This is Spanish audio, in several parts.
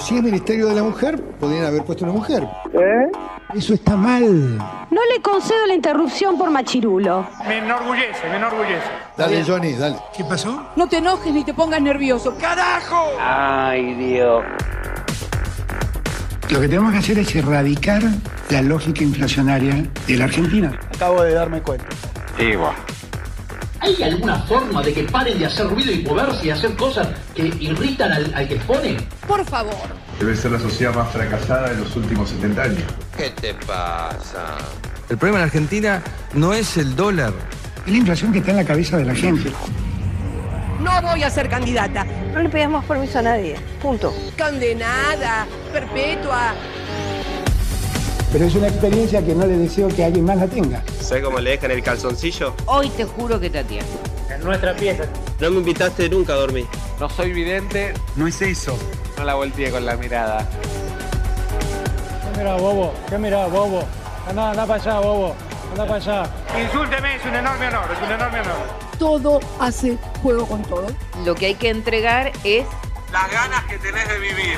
Si es Ministerio de la Mujer, podrían haber puesto una mujer. ¿Eh? Eso está mal. No le concedo la interrupción por machirulo. Me enorgullece, me enorgullece. Dale, Johnny, dale. ¿Qué pasó? No te enojes ni te pongas nervioso. ¡Carajo! Ay, Dios. Lo que tenemos que hacer es erradicar la lógica inflacionaria de la Argentina. Acabo de darme cuenta. ¿Hay alguna forma de que paren de hacer ruido y moverse y hacer cosas que irritan al, al que expone? Por favor. Debe ser la sociedad más fracasada de los últimos 70 años. ¿Qué te pasa? El problema en Argentina no es el dólar. Es la inflación que está en la cabeza de la gente. No voy a ser candidata. No le pedimos permiso a nadie. Punto. Condenada. Perpetua. Pero es una experiencia que no le deseo que alguien más la tenga. ¿Sabes cómo le dejan el calzoncillo? Hoy te juro que te atiendo. En nuestra pieza. No me invitaste nunca a dormir. No soy vidente. No es eso. No la volteé con la mirada. ¿Qué mirá, bobo? ¿Qué mirá, bobo? Anda, anda para allá, bobo. Anda para allá. Insúlteme, es un enorme honor, es un enorme honor. Todo hace juego con todo. Lo que hay que entregar es Las ganas que tenés de vivir.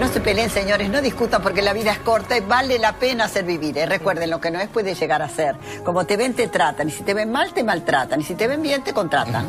No se peleen, señores, no discutan porque la vida es corta y vale la pena hacer vivir. ¿eh? Recuerden, lo que no es puede llegar a ser. Como te ven, te tratan. Y si te ven mal, te maltratan. Y si te ven bien, te contratan.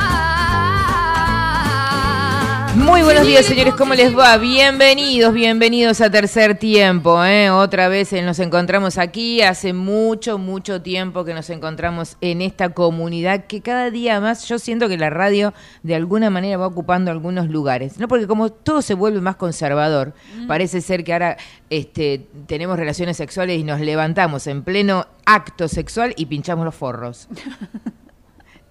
Muy buenos días, señores. ¿Cómo les va? Bienvenidos, bienvenidos a Tercer Tiempo. ¿eh? Otra vez nos encontramos aquí. Hace mucho, mucho tiempo que nos encontramos en esta comunidad que cada día más yo siento que la radio de alguna manera va ocupando algunos lugares. No porque como todo se vuelve más conservador, parece ser que ahora este, tenemos relaciones sexuales y nos levantamos en pleno acto sexual y pinchamos los forros.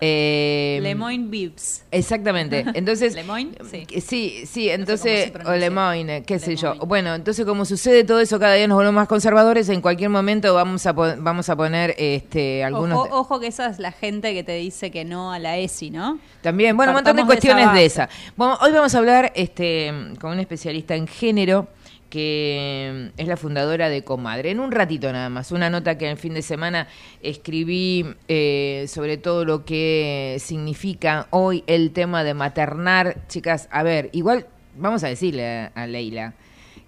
Eh, Lemoyne Bibs. Exactamente. Entonces, Lemoyne, sí. Sí, sí, entonces, cómo se o. Lemoyne, qué sé yo. Bueno, entonces como sucede todo eso, cada día nos volvemos más conservadores, en cualquier momento vamos a vamos a poner este algunos Ojo, ojo que esa es la gente que te dice que no a la ESI, ¿no? también, bueno, un montón de Partamos de esa cuestiones de esa. Bueno, hoy vamos a hablar este con un especialista en género que es la fundadora de Comadre. En un ratito nada más, una nota que el fin de semana escribí eh, sobre todo lo que significa hoy el tema de maternar. Chicas, a ver, igual vamos a decirle a, a Leila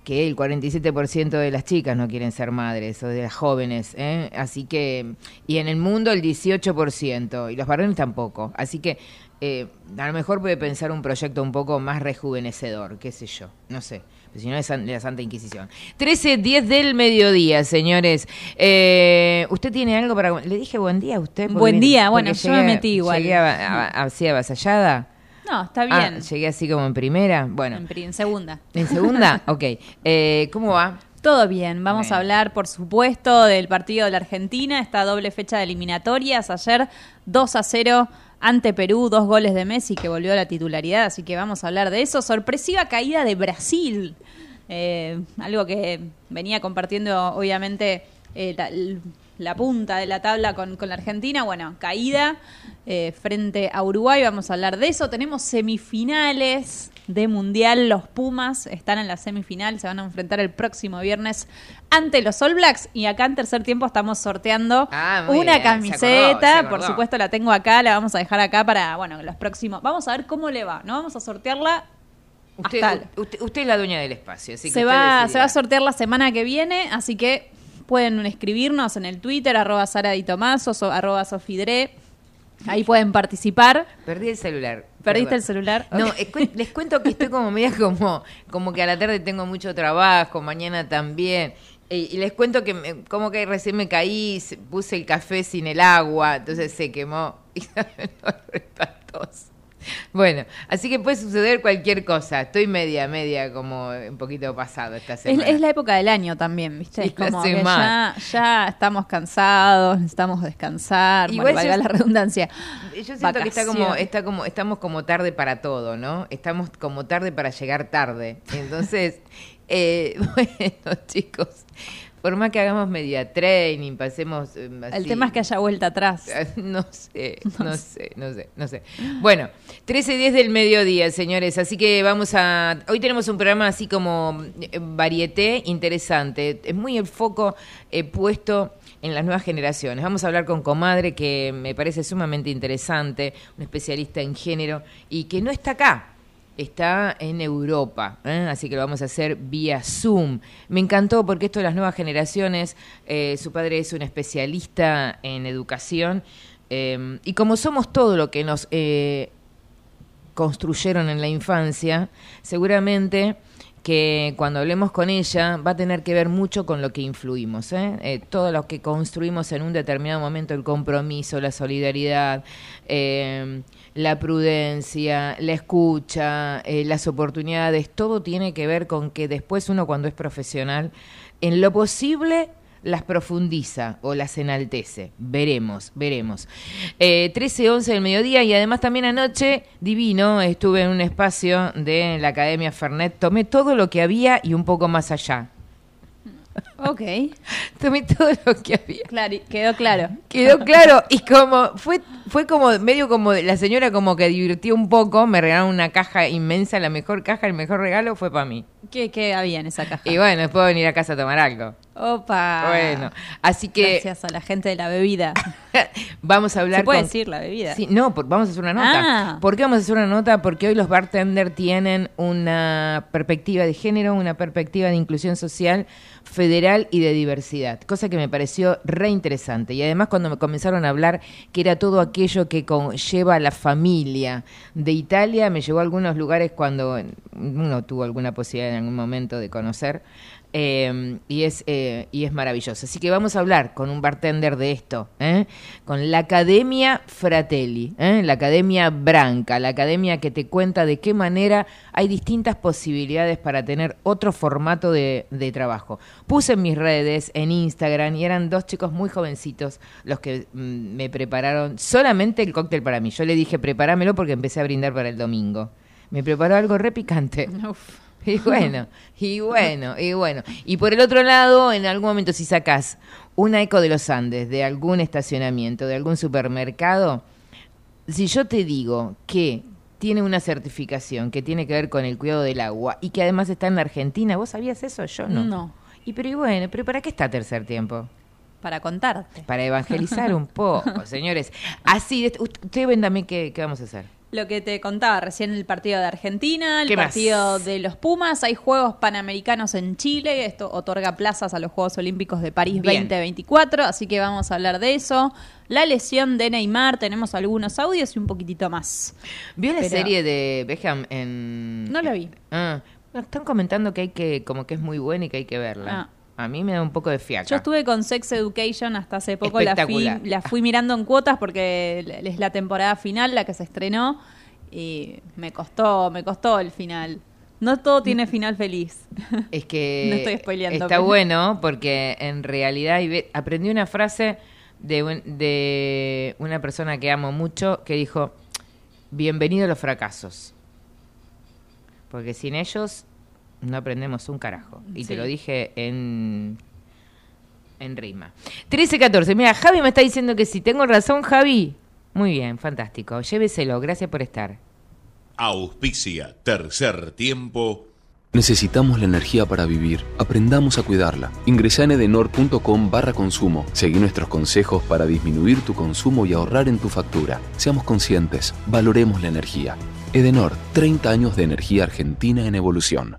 que el 47% de las chicas no quieren ser madres o de las jóvenes, ¿eh? así que y en el mundo el 18% y los varones tampoco, así que eh, a lo mejor puede pensar un proyecto un poco más rejuvenecedor, qué sé yo, no sé. Si no es la Santa Inquisición. 13, 10 del mediodía, señores. Eh, ¿Usted tiene algo para.? Le dije buen día a usted. Buen día, bueno, yo me metí igual. Llegué a- a- así avasallada. No, está Ah, bien. llegué así como en primera. Bueno, en, en segunda. ¿en segunda? ok. Eh, ¿Cómo va? Todo bien, vamos a hablar, por supuesto, del partido de la Argentina, esta doble fecha de eliminatorias. Ayer 2 a 0 ante Perú, dos goles de Messi que volvió a la titularidad, así que vamos a hablar de eso. Sorpresiva caída de Brasil, Eh, algo que venía compartiendo, obviamente, eh, la- punta de la tabla con, con la Argentina. Bueno, caída eh, frente a Uruguay, vamos a hablar de eso. Tenemos semifinales de Mundial. Los Pumas están en la semifinal, se van a enfrentar el próximo viernes ante los All Blacks. Y acá en tercer tiempo estamos sorteando Ah, una bien, se camiseta. acordó, se Por supuesto, la tengo acá, la vamos a dejar acá para, bueno, los próximos. Vamos a ver cómo le va, ¿no? Vamos a sortearla. Usted, usted, usted es la dueña del espacio, así que se va, se va a sortear la semana que viene, así que pueden escribirnos en el Twitter, arroba Sara Di Tomaso, so- arroba Sofidre. Ahí pueden participar. Perdí el celular. ¿Perdiste Perdón. el celular? No, eh, les cuento que estoy como media como, como que a la tarde tengo mucho trabajo, mañana también. Eh, y les cuento que me- como que recién me caí, se- puse el café sin el agua, entonces se quemó. Y no, espantoso. Bueno, así que puede suceder cualquier cosa. Estoy media, media como un poquito pasado esta Es, semana. es la época del año también, ¿viste? Es como que ya, ya estamos cansados, necesitamos descansar, Igual bueno, yo- la redundancia. Yo siento que está como, está como, estamos como tarde para todo, ¿no? Estamos como tarde para llegar tarde. Entonces, eh, bueno, chicos, por más que hagamos media training, pasemos eh, El tema es que haya vuelta atrás. No sé, no sé, no sé, no sé. Bueno, 13 y 10 del mediodía, señores. Así que vamos a. Hoy tenemos un programa así como eh, varieté interesante. Es muy el foco eh, puesto en las nuevas generaciones. Vamos a hablar con Comadre, que me parece sumamente interesante, un especialista en género y que no está acá. Está en Europa, ¿eh? así que lo vamos a hacer vía Zoom. Me encantó porque esto de las nuevas generaciones, eh, su padre es un especialista en educación eh, y como somos todo lo que nos construyeron en la infancia, seguramente que cuando hablemos con ella va a tener que ver mucho con lo que influimos. todo lo que construimos en un determinado momento, el compromiso, la solidaridad, la prudencia, la escucha, eh, las oportunidades, todo tiene que ver con que después uno cuando es profesional, en lo posible las profundiza o las enaltece. Veremos, veremos. Eh, 13, 11 del mediodía y además también anoche, divino, estuve en un espacio de la Academia Fernet, tomé todo lo que había y un poco más allá. Ok. Tomé todo lo que había. Claro, quedó claro. Quedó claro y como fue fue como medio como la señora como que divirtió un poco, me regalaron una caja inmensa, la mejor caja, el mejor regalo fue para mí. ¿Qué, ¿Qué había en esa caja? Y bueno, después venir a casa a tomar algo. Opa. Bueno, así que Gracias a la gente de la bebida. vamos a hablar ¿Se puede con- decir la bebida? Sí, no, por- vamos a hacer una nota. Ah. ¿Por qué vamos a hacer una nota? Porque hoy los bartenders tienen una perspectiva de género, una perspectiva de inclusión social federal y de diversidad, cosa que me pareció re interesante. Y además cuando me comenzaron a hablar que era todo aquello que conlleva la familia de Italia, me llevó a algunos lugares cuando uno tuvo alguna posibilidad en algún momento de conocer. Eh, y es eh, y es maravilloso. Así que vamos a hablar con un bartender de esto, ¿eh? con la Academia Fratelli, ¿eh? la Academia Branca, la academia que te cuenta de qué manera hay distintas posibilidades para tener otro formato de, de trabajo. Puse en mis redes, en Instagram, y eran dos chicos muy jovencitos los que mm, me prepararon solamente el cóctel para mí. Yo le dije, prepáramelo porque empecé a brindar para el domingo. Me preparó algo re picante. Y bueno, y bueno, y bueno. Y por el otro lado, en algún momento si sacás una eco de los Andes, de algún estacionamiento, de algún supermercado, si yo te digo que tiene una certificación que tiene que ver con el cuidado del agua y que además está en la Argentina, ¿vos sabías eso? Yo no. No. Y pero y bueno, pero ¿para qué está tercer tiempo? Para contarte. Para evangelizar un poco, señores. Así, de- usted véndame qué, qué vamos a hacer. Lo que te contaba recién el partido de Argentina, el partido de los Pumas, hay Juegos Panamericanos en Chile, esto otorga plazas a los Juegos Olímpicos de París Bien. 2024, así que vamos a hablar de eso. La lesión de Neymar, tenemos algunos audios y un poquitito más. ¿Vio la serie de Beckham en...? No la vi. Ah, están comentando que hay que, como que es muy buena y que hay que verla. A mí me da un poco de fiaca. Yo estuve con Sex Education hasta hace poco, la fui, la fui mirando en cuotas porque es la temporada final, la que se estrenó, y me costó, me costó el final. No todo tiene final feliz. Es que No estoy spoileando, está pero- bueno porque en realidad aprendí una frase de, un- de una persona que amo mucho que dijo, bienvenido a los fracasos. Porque sin ellos no aprendemos un carajo. Y Sí. te lo dije en, en rima. 13-14. Mira, Javi me está diciendo que si tengo razón, Javi. Muy bien, fantástico. Lléveselo. Gracias por estar. Auspicia Tercer Tiempo. Necesitamos la energía para vivir. Aprendamos a cuidarla. Ingresa en edenor.com barra consumo. Seguí nuestros consejos para disminuir tu consumo y ahorrar en tu factura. Seamos conscientes. Valoremos la energía. Edenor, 30 años de energía argentina en evolución.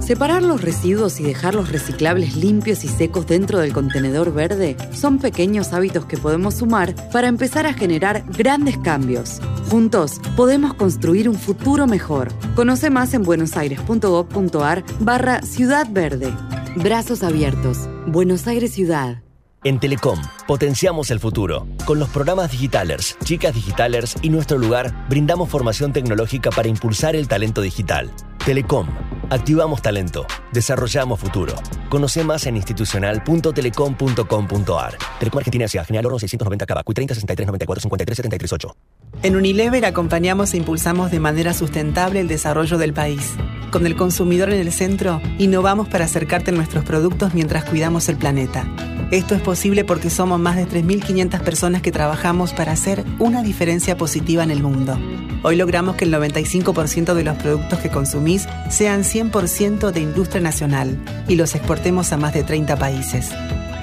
Separar los residuos y dejar los reciclables limpios y secos dentro del contenedor verde son pequeños hábitos que podemos sumar para empezar a generar grandes cambios. Juntos podemos construir un futuro mejor. Conoce más en buenosaires.gov.ar barra Ciudad Verde. Brazos abiertos. Buenos Aires Ciudad. En Telecom, potenciamos el futuro. Con los programas Digitalers, Chicas Digitalers y Nuestro Lugar, brindamos formación tecnológica para impulsar el talento digital. Telecom, activamos talento, desarrollamos futuro. Conoce más en institucional.telecom.com.ar. Telecom Argentina Ciudad General Oro 690 Cava, 30 63 94 53 73 8. En Unilever acompañamos e impulsamos de manera sustentable el desarrollo del país. Con el consumidor en el centro, innovamos para acercarte a nuestros productos mientras cuidamos el planeta. Esto es posible porque somos más de 3.500 personas que trabajamos para hacer una diferencia positiva en el mundo. Hoy logramos que el 95% de los productos que consumís sean 100% de industria nacional y los exportemos a más de 30 países.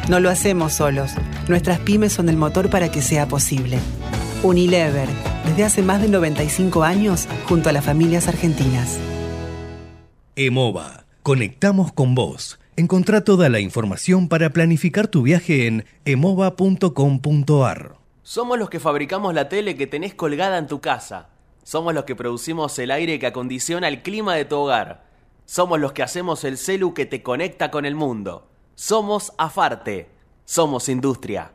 No lo hacemos solos. Nuestras pymes son el motor para que sea posible. Unilever, desde hace más de 95 años, junto a las familias argentinas. EMOVA. Conectamos con vos. Encontrá toda la información para planificar tu viaje en emova.com.ar. Somos los que fabricamos la tele que tenés colgada en tu casa. Somos los que producimos el aire que acondiciona el clima de tu hogar. Somos los que hacemos el celu que te conecta con el mundo. Somos Afarte. Somos industria.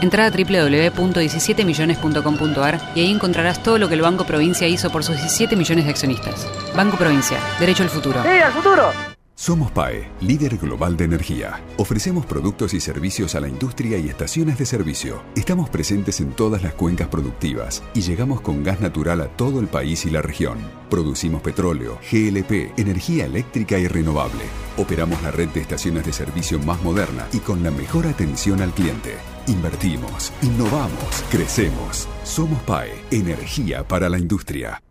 Entra a www.17millones.com.ar y ahí encontrarás todo lo que el Banco Provincia hizo por sus 17 millones de accionistas. Banco Provincia, derecho al futuro. ¡Sí, al futuro! Somos PAE, líder global de energía. Ofrecemos productos y servicios a la industria y estaciones de servicio. Estamos presentes en todas las cuencas productivas y llegamos con gas natural a todo el país y la región. Producimos petróleo, GLP, energía eléctrica y renovable. Operamos la red de estaciones de servicio más moderna y con la mejor atención al cliente. Invertimos, innovamos, crecemos. Somos PAE, energía para la industria.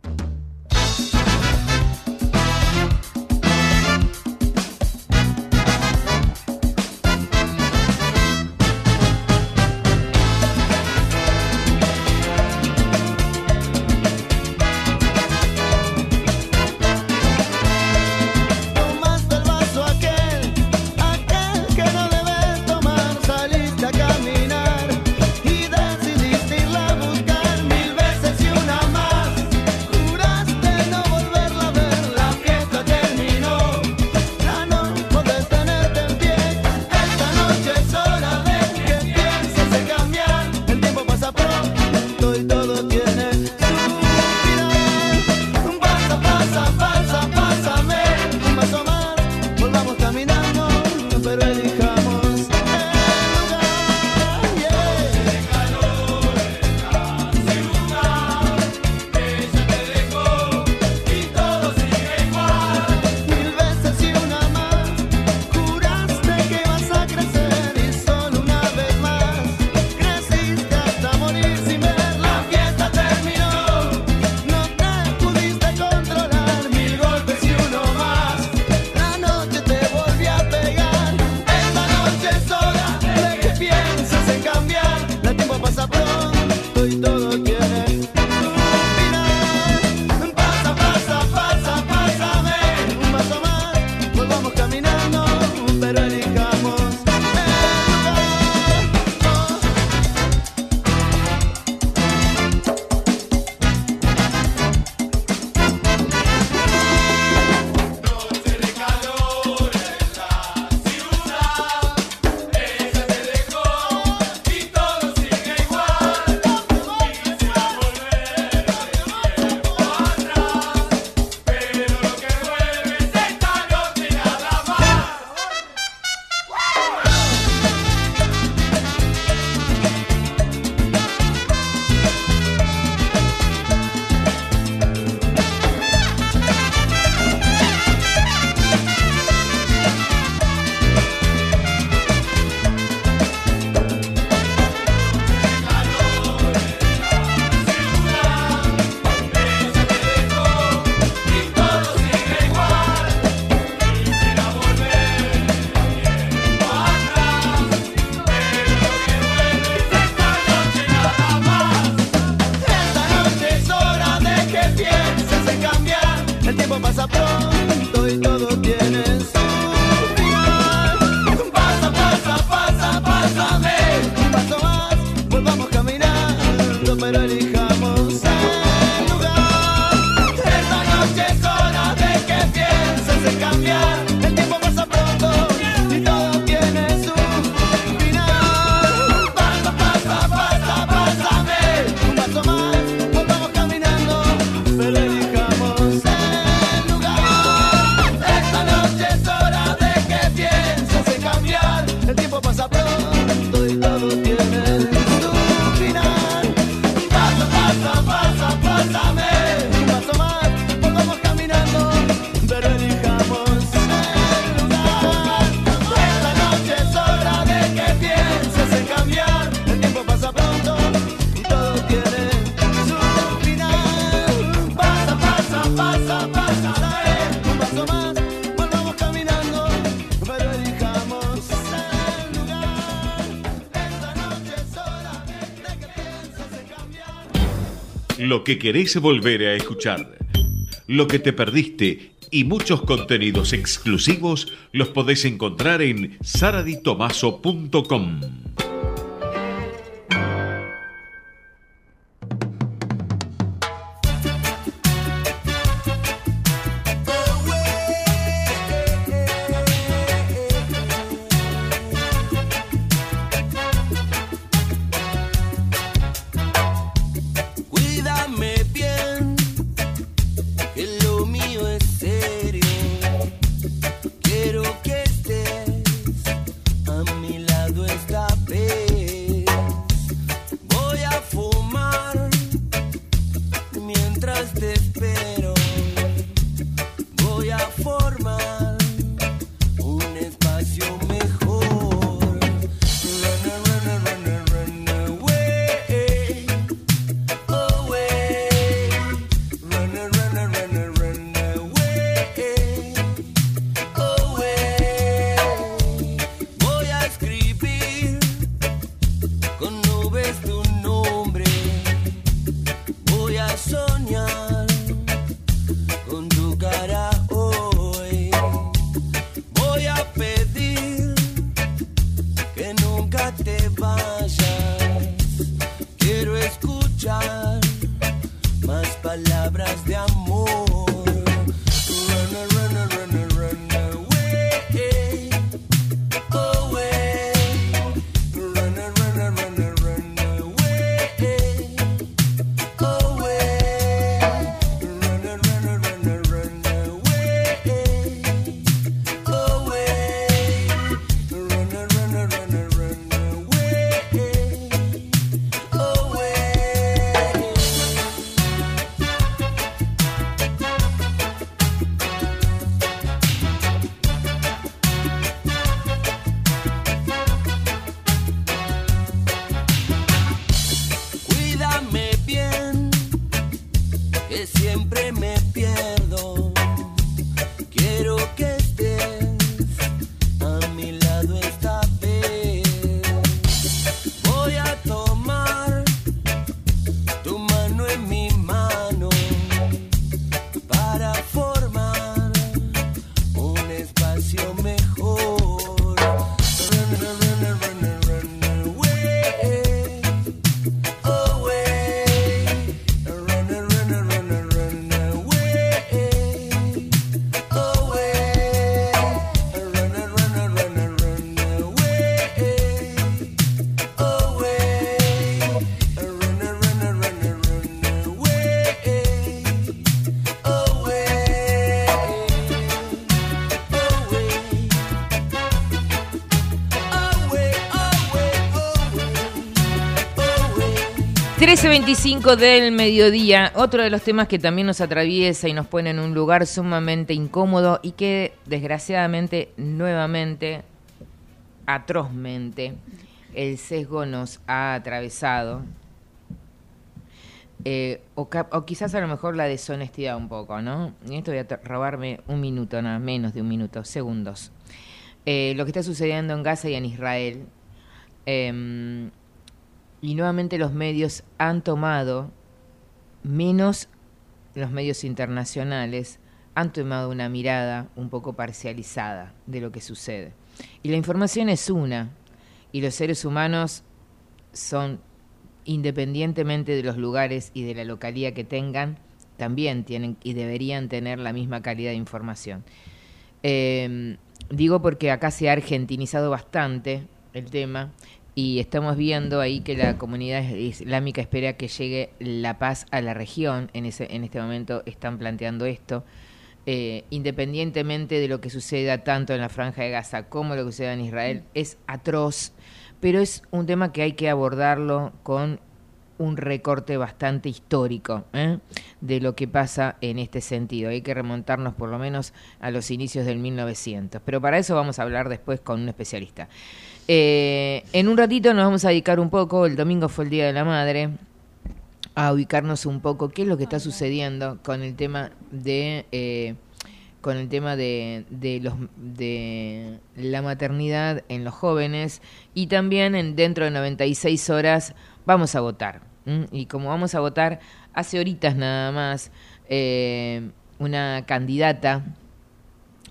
Que querés volver a escuchar, lo que te perdiste y muchos contenidos exclusivos los podés encontrar en saraditomaso.com. 13.25 del mediodía, otro de los temas que también nos atraviesa y nos pone en un lugar sumamente incómodo y que desgraciadamente, nuevamente, atrozmente, el sesgo nos ha atravesado. Eh, o, quizás a lo mejor la deshonestidad un poco, ¿no? Y esto voy a robarme un minuto, nada menos de un minuto, segundos. Eh, lo que está sucediendo en Gaza y en Israel. em, y nuevamente los medios han tomado, menos los medios internacionales, han tomado una mirada un poco parcializada de lo que sucede. Y la información es una, y los seres humanos son independientemente de los lugares y de la localía que tengan, también tienen y deberían tener la misma calidad de información. Eh, digo porque acá se ha argentinizado bastante el tema y estamos viendo ahí que la comunidad islámica espera que llegue la paz a la región. En, ese, en este momento están planteando esto. Eh, independientemente de lo que suceda tanto en la franja de Gaza como lo que suceda en Israel, es atroz, pero es un tema que hay que abordarlo con un recorte bastante histórico ¿eh? de lo que pasa en este sentido. Hay que remontarnos por lo menos a los inicios del 1900. Pero para eso vamos a hablar después con un especialista. Eh, en un ratito nos vamos a dedicar un poco, el domingo fue el Día de la Madre, a ubicarnos un poco qué es lo que está sucediendo con el tema de... Eh, con el tema de, de, los, de la maternidad en los jóvenes y también en, dentro de 96 horas vamos a votar. Y como vamos a votar, hace horitas nada más, eh, una candidata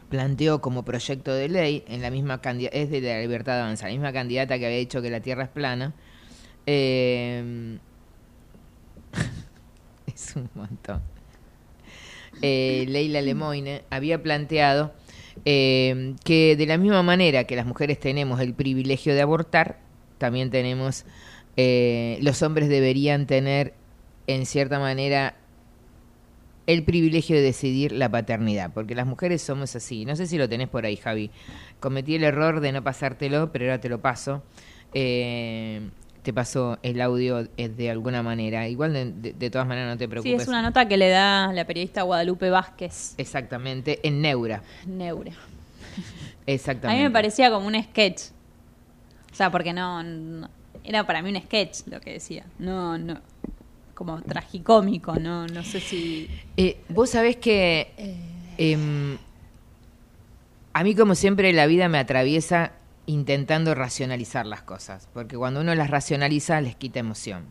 planteó como proyecto de ley, en la misma es de la libertad de avanzar, la misma candidata que había dicho que la Tierra es plana, eh, es un montón. Eh, Leila Lemoine había planteado eh, que de la misma manera que las mujeres tenemos el privilegio de abortar, también tenemos eh, los hombres deberían tener, en cierta manera, el privilegio de decidir la paternidad, porque las mujeres somos así. No sé si lo tenés por ahí, Javi. Cometí el error de no pasártelo, pero ahora te lo paso. Eh, te paso el audio eh, de alguna manera. Igual de, de, todas maneras no te preocupes. Sí, es una nota que le da la periodista Guadalupe Vázquez. Exactamente, en Neura. Neura. Exactamente. A mí me parecía como un sketch. O sea, porque no era para mí un sketch lo que decía. No, no, como tragicómico, no, no sé si. Eh, Vos sabés que eh, a mí, como siempre, la vida me atraviesa intentando racionalizar las cosas, porque cuando uno las racionaliza les quita emoción.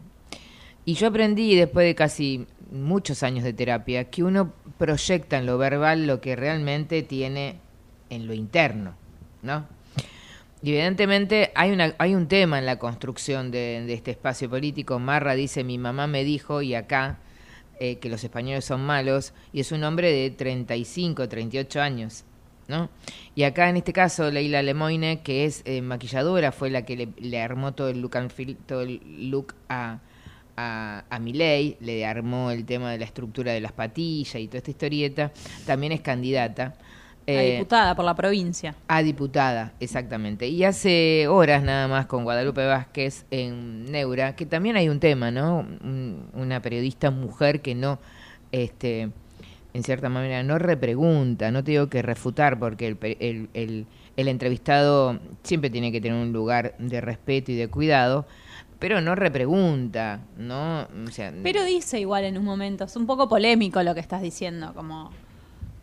Y yo aprendí después de casi muchos años de terapia que uno proyecta en lo verbal lo que realmente tiene en lo interno, ¿no? Y evidentemente hay, una, hay un tema en la construcción de, este espacio político. Marra dice, mi mamá me dijo, y acá, eh, que los españoles son malos, y es un hombre de 35, 38 años. ¿no? Y acá en este caso Leila Lemoine, que es eh, maquilladora, fue la que le, armó todo el look, todo el look a, a, a Milei, le armó el tema de la estructura de las patillas y toda esta historieta, también es candidata. A diputada por la provincia. A diputada, exactamente. Y hace horas nada más con Guadalupe Vázquez en Neura, que también hay un tema, ¿no? Un, una periodista mujer que no, este, en cierta manera, no repregunta, no te digo que refutar, porque el, el, el, el entrevistado siempre tiene que tener un lugar de respeto y de cuidado, pero no repregunta, ¿no? O sea, pero dice igual en un momento, es un poco polémico lo que estás diciendo, como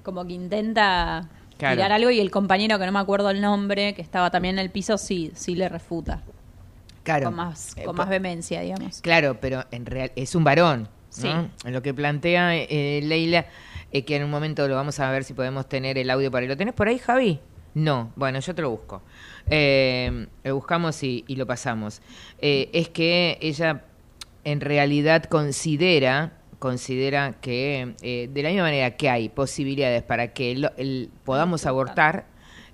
como que intenta claro. tirar algo y el compañero que no me acuerdo el nombre, que estaba también en el piso, sí, sí le refuta. Claro. Con más, con más vehemencia, digamos. Claro, pero en real es un varón. Sí. ¿no? En lo que plantea eh, Leila, eh, que en un momento lo vamos a ver si podemos tener el audio para ahí. ¿Lo tenés por ahí, Javi? No, bueno, yo te lo busco. Eh, lo buscamos y, y lo pasamos. es que ella en realidad considera considera que eh, de la misma manera que hay posibilidades para que el, el, podamos abortar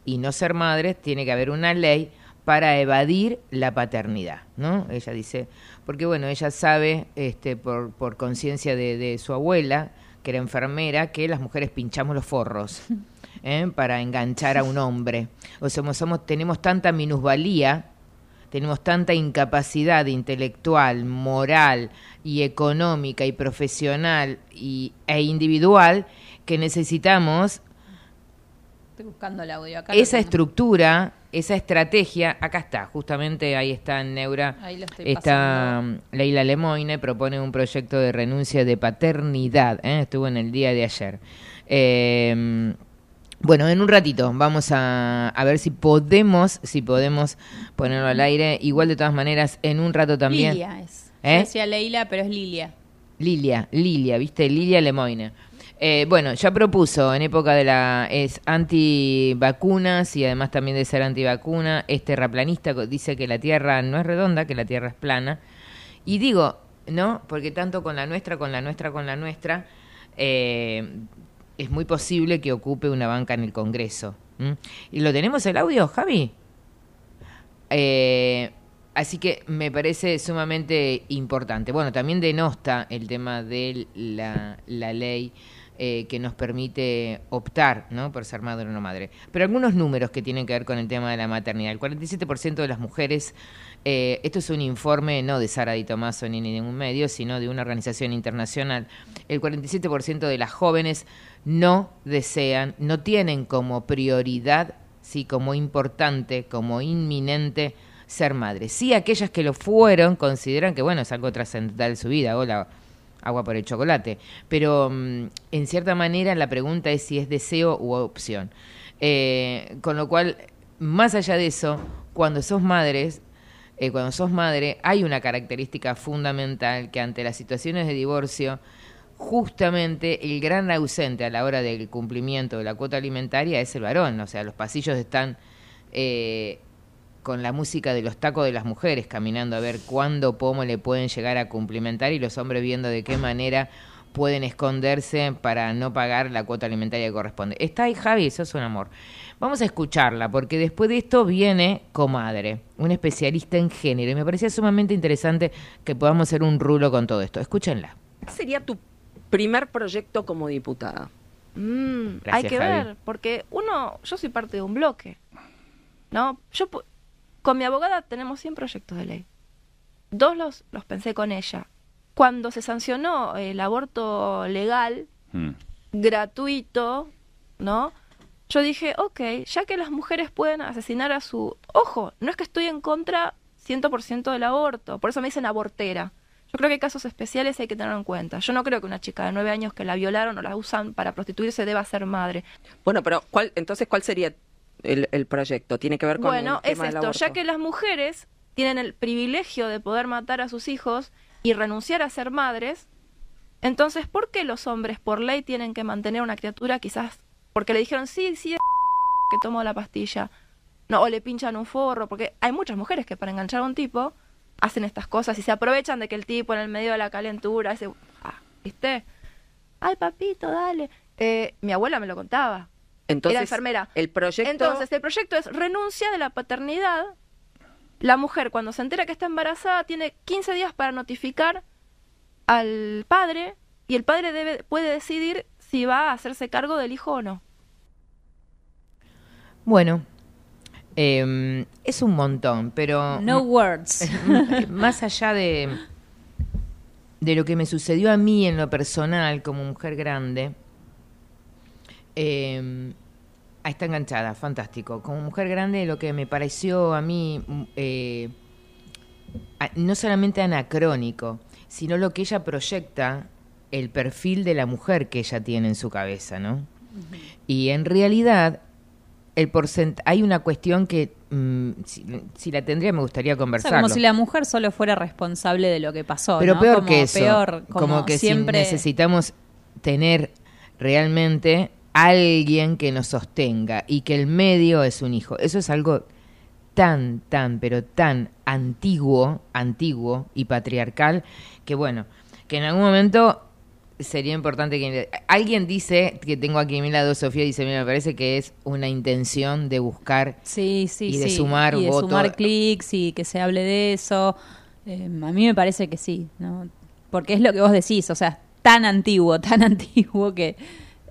y no ser madres, tiene que haber una ley para evadir la paternidad, ¿no? Ella dice, porque bueno, ella sabe, este, por, por conciencia de, de, su abuela, que era enfermera, que las mujeres pinchamos los forros ¿eh? para enganchar a un hombre. O sea, somos, tenemos tanta minusvalía tenemos tanta incapacidad intelectual, moral y económica y profesional y, e individual que necesitamos Estoy buscando el audio acá esa estructura, esa estrategia, acá está, justamente ahí está en Neura, está pasando. Leila Lemoine, propone un proyecto de renuncia de paternidad, ¿eh? estuvo en el día de ayer. Eh, bueno, en un ratito vamos a, a, ver si podemos, si podemos ponerlo al aire. Igual de todas maneras, en un rato también. Lilia es. ¿Eh? decía Leila, pero es Lilia. Lilia, Lilia, ¿viste? Lilia Lemoine. Eh, bueno, ya propuso en época de la. es antivacunas y además también de ser antivacuna. Es terraplanista, dice que la Tierra no es redonda, que la Tierra es plana. Y digo, ¿no? Porque tanto con la nuestra, con la nuestra, con la nuestra, eh, es muy posible que ocupe una banca en el Congreso. ¿m? ¿Y lo tenemos el audio, Javi? Eh, así que me parece sumamente importante. Bueno, también denosta el tema de la, la ley eh, que nos permite optar ¿no? por ser madre o no madre. Pero algunos números que tienen que ver con el tema de la maternidad. El 47% de las mujeres, eh, esto es un informe no de Sara Di Tomaso ni de ningún medio, sino de una organización internacional, el 47% de las jóvenes no desean, no tienen como prioridad, sí, como importante, como inminente ser madre. Sí, aquellas que lo fueron consideran que, bueno, es algo trascendental de su vida. Hola, agua por el chocolate. Pero mm, en cierta manera la pregunta es si es deseo u opción. Eh, con lo cual, más allá de eso, cuando sos madres, eh, cuando sos madre, hay una característica fundamental que ante las situaciones de divorcio, justamente el gran ausente a la hora del cumplimiento de la cuota alimentaria es el varón. O sea, los pasillos están eh, con la música de los tacos de las mujeres caminando a ver cuándo, cómo le pueden llegar a cumplimentar y los hombres viendo de qué manera pueden esconderse para no pagar la cuota alimentaria que corresponde. Está ahí Javi, eso es un amor. Vamos a escucharla, porque después de esto viene Comadre, un especialista en género, y me parecía sumamente interesante que podamos hacer un rulo con todo esto. Escúchenla. ¿Cuál sería tu primer proyecto como diputada? Mm, Gracias, hay que Javi. ver, porque uno, yo soy parte de un bloque, ¿no? Yo pu- con mi abogada tenemos 100 proyectos de ley. Dos los, los pensé con ella. Cuando se sancionó el aborto legal, gratuito, ¿no? Yo dije, ok, ya que las mujeres pueden asesinar a su... Ojo, no es que estoy en contra 100% del aborto, por eso me dicen abortera. Yo creo que hay casos especiales y hay que tenerlo en cuenta. Yo no creo que una chica de nueve años que la violaron o la usan para prostituirse deba ser madre. Bueno, pero ¿cuál, entonces, ¿cuál sería el, el proyecto? ¿Tiene que ver con Bueno, el es tema del esto, ya que las mujeres tienen el privilegio de poder matar a sus hijos y renunciar a ser madres, entonces, ¿por qué los hombres por ley tienen que mantener una criatura quizás porque le dijeron, sí, sí, es que tomó la pastilla? No, o le pinchan un forro, porque hay muchas mujeres que para enganchar a un tipo hacen estas cosas y se aprovechan de que el tipo en el medio de la calentura, ese, ah, ¿viste? Ay, papito, dale. Eh, mi abuela me lo contaba. Entonces, Era enfermera. el proyecto... Entonces, el proyecto es renuncia de la paternidad. La mujer, cuando se entera que está embarazada, tiene 15 días para notificar al padre y el padre debe, puede decidir si va a hacerse cargo del hijo o no. Bueno, eh, es un montón, pero... No words. Más allá de, de lo que me sucedió a mí en lo personal como mujer grande, eh, ahí está enganchada, fantástico. Como mujer grande lo que me pareció a mí mm, eh, no solamente anacrónico, sino lo que ella proyecta, el perfil de la mujer que ella tiene en su cabeza, ¿no? Y en realidad, el porcent hay una cuestión que, mm, si, si la tendría, me gustaría O sea, conversarlo. como si la mujer solo fuera responsable de lo que pasó. Pero ¿no? peor Como que eso. peor, como, como que si siempre. necesitamos tener realmente alguien que nos sostenga y que el medio es un hijo. Eso es algo tan, tan, pero tan antiguo, antiguo y patriarcal que bueno, que en algún momento sería importante que alguien dice que tengo aquí a mi lado Sofía dice mira me parece que es una intención de buscar sí, sí, y de sí. sumar y de votos sumar clics y que se hable de eso. Eh, a mí me parece que sí, ¿no? Porque es lo que vos decís, o sea, tan antiguo, tan antiguo que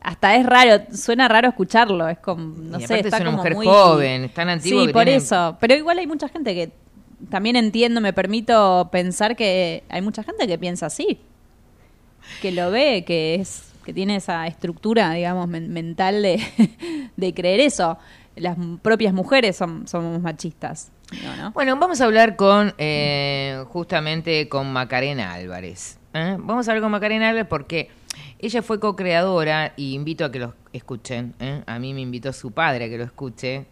hasta es raro, suena raro escucharlo, es como, no Y sé, está es una como mujer muy- joven, es tan antiguo Sí, que por tiene- eso, pero igual hay mucha gente que también entiendo, me permito pensar que hay mucha gente que piensa así, que lo ve, que es que tiene esa estructura, digamos, men- mental de, de creer eso. Las propias mujeres son, somos machistas. ¿no? ¿no? Bueno, vamos a hablar con eh, justamente con Macarena Álvarez. ¿eh? Vamos a hablar con Macarena Álvarez porque ella fue co-creadora y invito a que lo escuchen. ¿eh? A mí me invitó su padre a que lo escuche.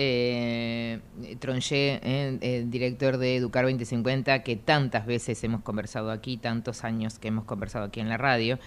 Eh, Tronché, eh, eh, director de Educar 2050, que tantas veces hemos conversado aquí, tantos años que hemos conversado aquí en la radio.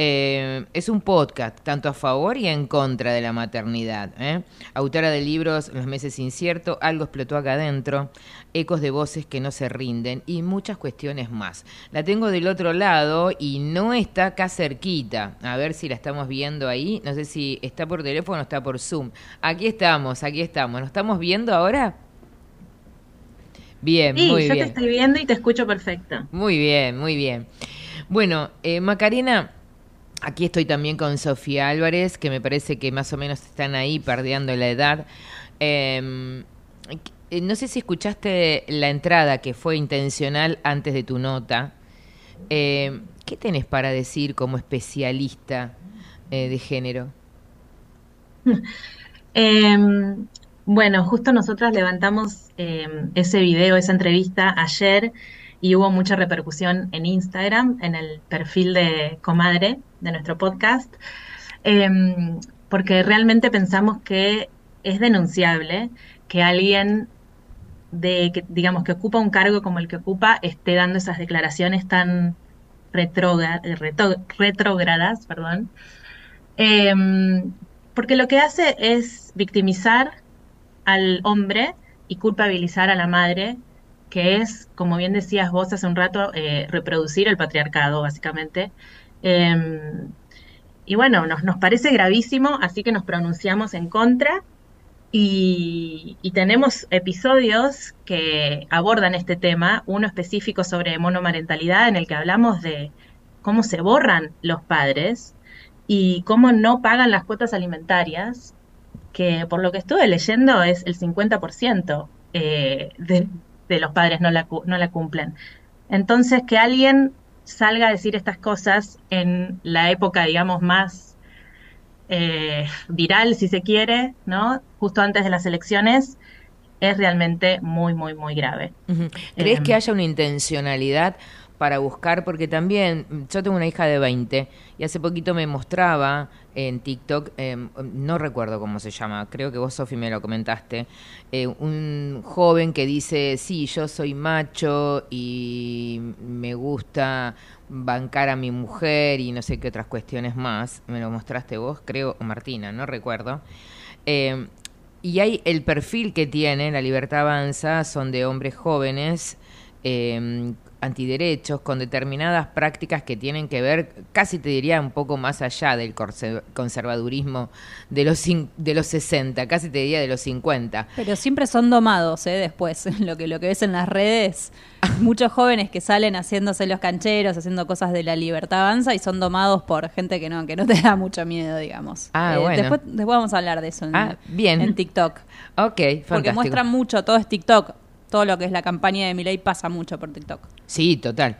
Eh, es un podcast tanto a favor y en contra de la maternidad. ¿eh? Autora de libros Los meses inciertos, Algo explotó acá adentro, Ecos de voces que no se rinden y muchas cuestiones más. La tengo del otro lado y no está acá cerquita. A ver si la estamos viendo ahí. No sé si está por teléfono o está por Zoom. Aquí estamos, aquí estamos. ¿Nos estamos viendo ahora? Bien, Sí, muy yo bien. te estoy viendo y te escucho perfecto. Muy bien, muy bien. Bueno, eh, Macarena, aquí estoy también con Sofía Álvarez, que me parece que más o menos están ahí perdiendo la edad. Eh, eh, no sé si escuchaste la entrada que fue intencional antes de tu nota. Eh, ¿Qué tenés para decir como especialista eh, de género? Em, bueno, justo nosotras levantamos em, ese video, esa entrevista ayer y hubo mucha repercusión en Instagram, en el perfil de Comadre de nuestro podcast, em, porque realmente pensamos que es denunciable que alguien de que digamos que ocupa un cargo como el que ocupa esté dando esas declaraciones tan retrógradas, perdón, Em, porque lo que hace es victimizar al hombre y culpabilizar a la madre, que es, como bien decías vos hace un rato, eh, reproducir el patriarcado, básicamente. Em, y bueno, nos, nos parece gravísimo, así que nos pronunciamos en contra y, tenemos episodios que abordan este tema, uno específico sobre monomarentalidad, en el que hablamos de cómo se borran los padres y cómo no pagan las cuotas alimentarias, que por lo que estuve leyendo es el 50% eh, de, de los padres no la, no la cumplen. Entonces, que alguien salga a decir estas cosas en la época, digamos, más eh, viral, si se quiere, ¿no? Justo antes de las elecciones, es realmente muy, muy, muy grave. ¿Crees que haya una intencionalidad para buscar? Porque también yo tengo una hija de 20 y hace poquito me mostraba en TikTok, eh, no recuerdo cómo se llama, creo que vos, Sofi, me lo comentaste, eh, un joven que dice, sí, yo soy macho y me gusta bancar a mi mujer y no sé qué otras cuestiones más. Me lo mostraste vos, creo, Martina, no recuerdo. Eh, y hay el perfil que tiene La Libertad Avanza, son de hombres jóvenes, eh, antiderechos, con determinadas prácticas que tienen que ver, casi te diría un poco más allá del conservadurismo de los, de los 60, casi te diría de los 50. Pero siempre son domados, ¿eh? Después, lo que, lo que ves en las redes, muchos jóvenes que salen haciéndose los cancheros, haciendo cosas de la libertad avanza y son domados por gente que no, que no te da mucho miedo, digamos. Ah, Eh, bueno. Después, después vamos a hablar de eso en, Ah, bien. en TikTok. Ok, Porque muestran mucho, todo es TikTok. Todo lo que es la campaña de Milei pasa mucho por TikTok. Sí, total.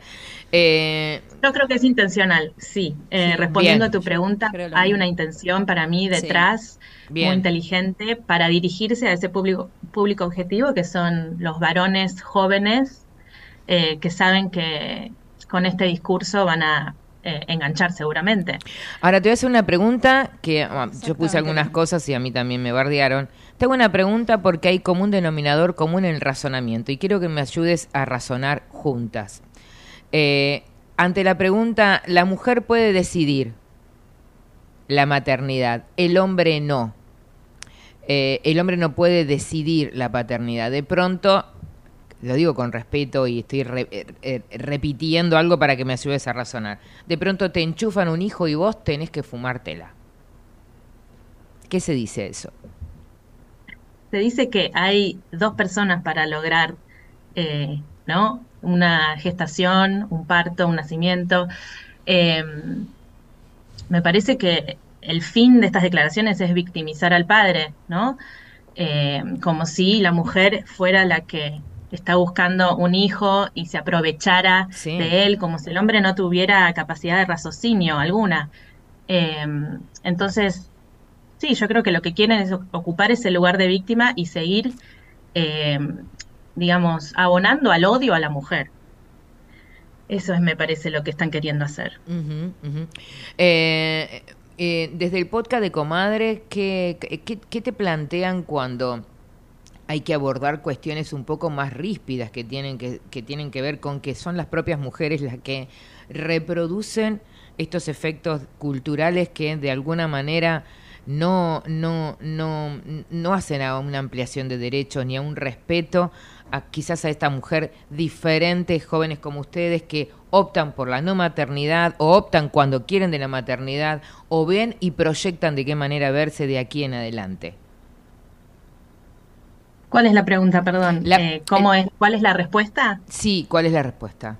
Eh, Yo creo que es intencional, sí. Eh, Sí, respondiendo bien. a tu pregunta, hay mismo. una intención para mí Sí. detrás, Bien. muy inteligente, para dirigirse a ese público, público objetivo, que son los varones jóvenes eh, que saben que con este discurso van a eh, enganchar seguramente. Ahora te voy a hacer una pregunta que ah, yo puse algunas cosas y a mí también me bardearon. Tengo una pregunta porque hay como un denominador común en el razonamiento y quiero que me ayudes a razonar juntas. Eh, ante la pregunta, ¿la mujer puede decidir la maternidad? El hombre no. Eh, el hombre no puede decidir la paternidad. De pronto, lo digo con respeto y estoy eh, repitiendo algo para que me ayudes a razonar. De pronto te enchufan un hijo y vos tenés que fumártela. ¿Qué se dice eso? Se dice que hay dos personas para lograr, eh, ¿no? Una gestación, un parto, un nacimiento. Eh, me parece que el fin de estas declaraciones es victimizar al padre, ¿no? Eh, como si la mujer fuera la que está buscando un hijo y se aprovechara Sí. de él, como si el hombre no tuviera capacidad de raciocinio alguna. Eh, entonces, sí, yo creo que lo que quieren es ocupar ese lugar de víctima y seguir, eh, digamos, abonando al odio a la mujer. Eso es, me parece, lo que están queriendo hacer. Eh, eh, desde el podcast de Comadre, ¿qué, qué, qué te plantean cuando hay que abordar cuestiones un poco más ríspidas que tienen que, que tienen que ver con que son las propias mujeres las que reproducen estos efectos culturales que de alguna manera no, no, no, no hacen a una ampliación de derechos ni a un respeto a quizás a esta mujer diferente, jóvenes como ustedes que optan por la no maternidad o optan cuando quieren de la maternidad o ven y proyectan de qué manera verse de aquí en adelante. ¿Cuál es la pregunta, perdón? Eh, ¿cómo es, ¿Cuál es la respuesta? Sí, ¿cuál es la respuesta?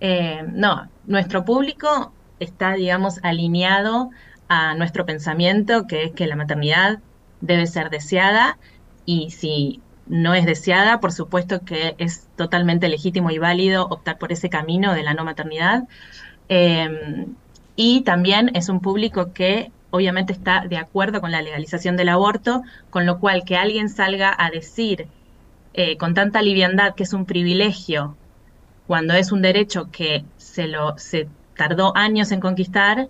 Eh, no, nuestro público está, digamos, alineado a nuestro pensamiento, que es que la maternidad debe ser deseada y si no es deseada, por supuesto que es totalmente legítimo y válido optar por ese camino de la no maternidad. Eh, y también es un público que obviamente está de acuerdo con la legalización del aborto, con lo cual que alguien salga a decir eh, con tanta liviandad que es un privilegio cuando es un derecho que se lo se tardó años en conquistar,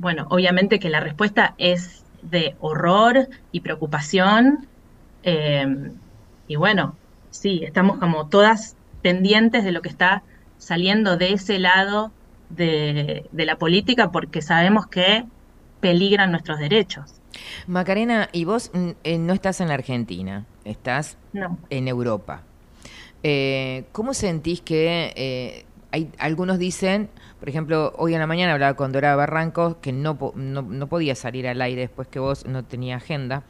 bueno, obviamente que la respuesta es de horror y preocupación. Eh, y bueno, sí, estamos como todas pendientes de lo que está saliendo de ese lado de, de la política porque sabemos que peligran nuestros derechos. Macarena, y vos mm, eh, no estás en la Argentina, estás en Europa. Eh, ¿Cómo sentís que eh, hay algunos dicen, por ejemplo, hoy en la mañana hablaba con Dora Barranco, que no, no, podía salir al aire después que vos no tenía agenda,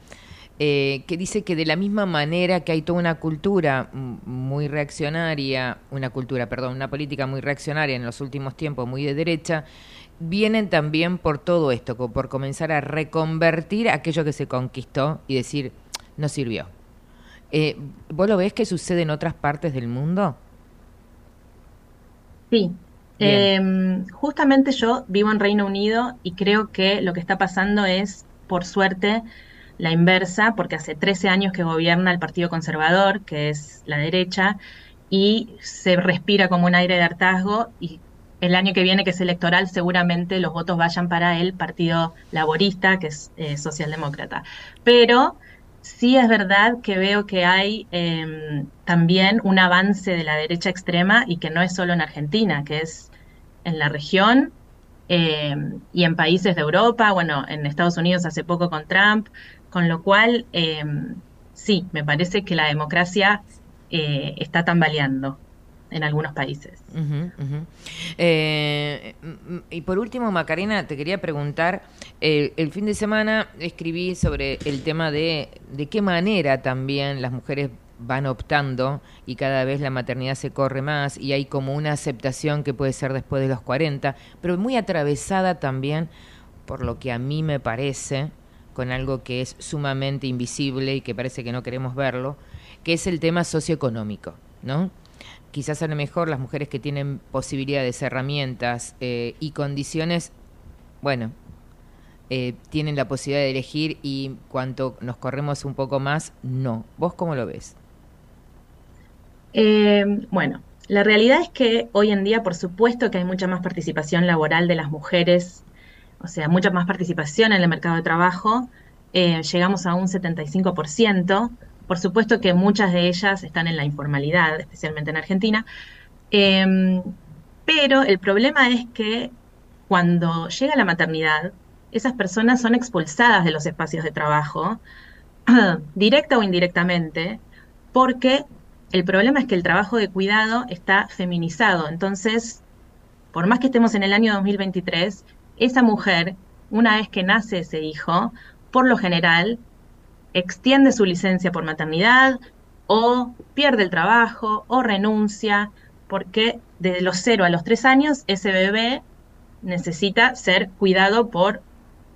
que dice que de la misma manera que hay toda una cultura muy reaccionaria, una cultura, perdón, una política muy reaccionaria en los últimos tiempos, muy de derecha, vienen también por todo esto, por comenzar a reconvertir aquello que se conquistó y decir, no sirvió. Eh, ¿Vos lo ves que sucede en otras partes del mundo? Sí. Em, justamente yo vivo en Reino Unido y creo que lo que está pasando es, por suerte, la inversa, porque hace 13 años que gobierna el Partido Conservador, que es la derecha, y se respira como un aire de hartazgo y el año que viene, que es electoral, seguramente los votos vayan para el Partido Laborista, que es eh, socialdemócrata. Pero sí es verdad que veo que hay em, también un avance de la derecha extrema y que no es solo en Argentina, que es en la región em, y en países de Europa, bueno, en Estados Unidos hace poco con Trump, con lo cual em, sí, me parece que la democracia eh, está tambaleando en algunos países. Eh, y por último, Macarena, te quería preguntar, eh, el fin de semana escribí sobre el tema de de qué manera también las mujeres van optando y cada vez la maternidad se corre más y hay como una aceptación que puede ser después de los 40, pero muy atravesada también por lo que a mí me parece, con algo que es sumamente invisible y que parece que no queremos verlo, que es el tema socioeconómico, ¿no? quizás a lo mejor las mujeres que tienen posibilidades, herramientas eh, y condiciones, bueno, eh, tienen la posibilidad de elegir y cuanto nos corremos un poco más, no. ¿Vos cómo lo ves? Eh, bueno, la realidad es que hoy en día, por supuesto que hay mucha más participación laboral de las mujeres, o sea, mucha más participación en el mercado de trabajo. llegamos a un 75%, por supuesto que muchas de ellas están en la informalidad, especialmente en Argentina. Em, pero el problema es que cuando llega la maternidad, esas personas son expulsadas de los espacios de trabajo, directa o indirectamente, porque el problema es que el trabajo de cuidado está feminizado. Entonces, por más que estemos en el año 2023, esa mujer, una vez que nace ese hijo, por lo general extiende su licencia por maternidad o pierde el trabajo o renuncia, porque de los 0 a los 3 años ese bebé necesita ser cuidado por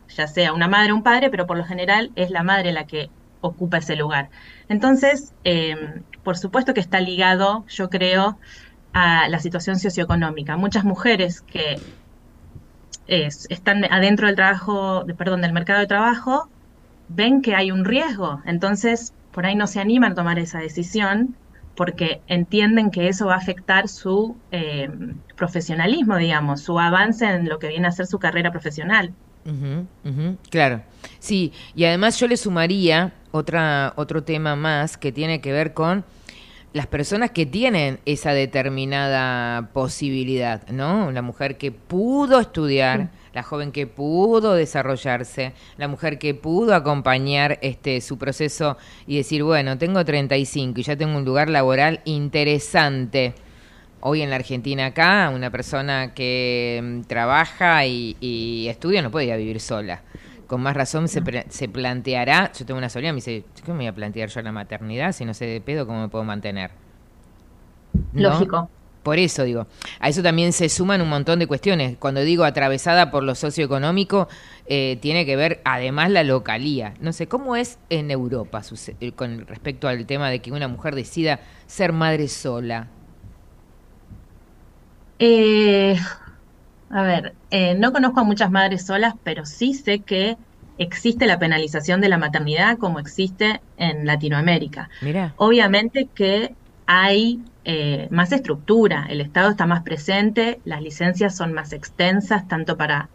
ya sea una madre o un padre, pero por lo general es la madre la que ocupa ese lugar. Entonces, em, por supuesto que está ligado, yo creo, a la situación socioeconómica. Muchas mujeres que están adentro del trabajo, perdón, del mercado de trabajo, ven que hay un riesgo, entonces por ahí no se animan a tomar esa decisión porque entienden que eso va a afectar su eh, profesionalismo, digamos, su avance en lo que viene a ser su carrera profesional. Ujú, claro. Sí, y además yo le sumaría otra, otro tema más que tiene que ver con las personas que tienen esa determinada posibilidad, ¿no? La mujer que pudo estudiar, la joven que pudo desarrollarse, la mujer que pudo acompañar este su proceso y decir, bueno, tengo 35 y ya tengo un lugar laboral interesante. Hoy en la Argentina acá, una persona que mm, trabaja y, y estudia no puede ir a vivir sola. Con más razón se, pre- se planteará, yo tengo una sobrina, me dice, ¿cómo me voy a plantear yo la maternidad si no sé de pedo cómo me puedo mantener? ¿No? Lógico. Por eso digo, a eso también se suman un montón de cuestiones. Cuando digo atravesada por lo socioeconómico, eh, tiene que ver además la localía. No sé, ¿cómo es en Europa con respecto al tema de que una mujer decida ser madre sola? Eh, a ver, eh, no conozco a muchas madres solas, pero sí sé que existe la penalización de la maternidad como existe en Latinoamérica. Mira. Obviamente que hay eh, más estructura, el Estado está más presente, las licencias son más extensas, tanto para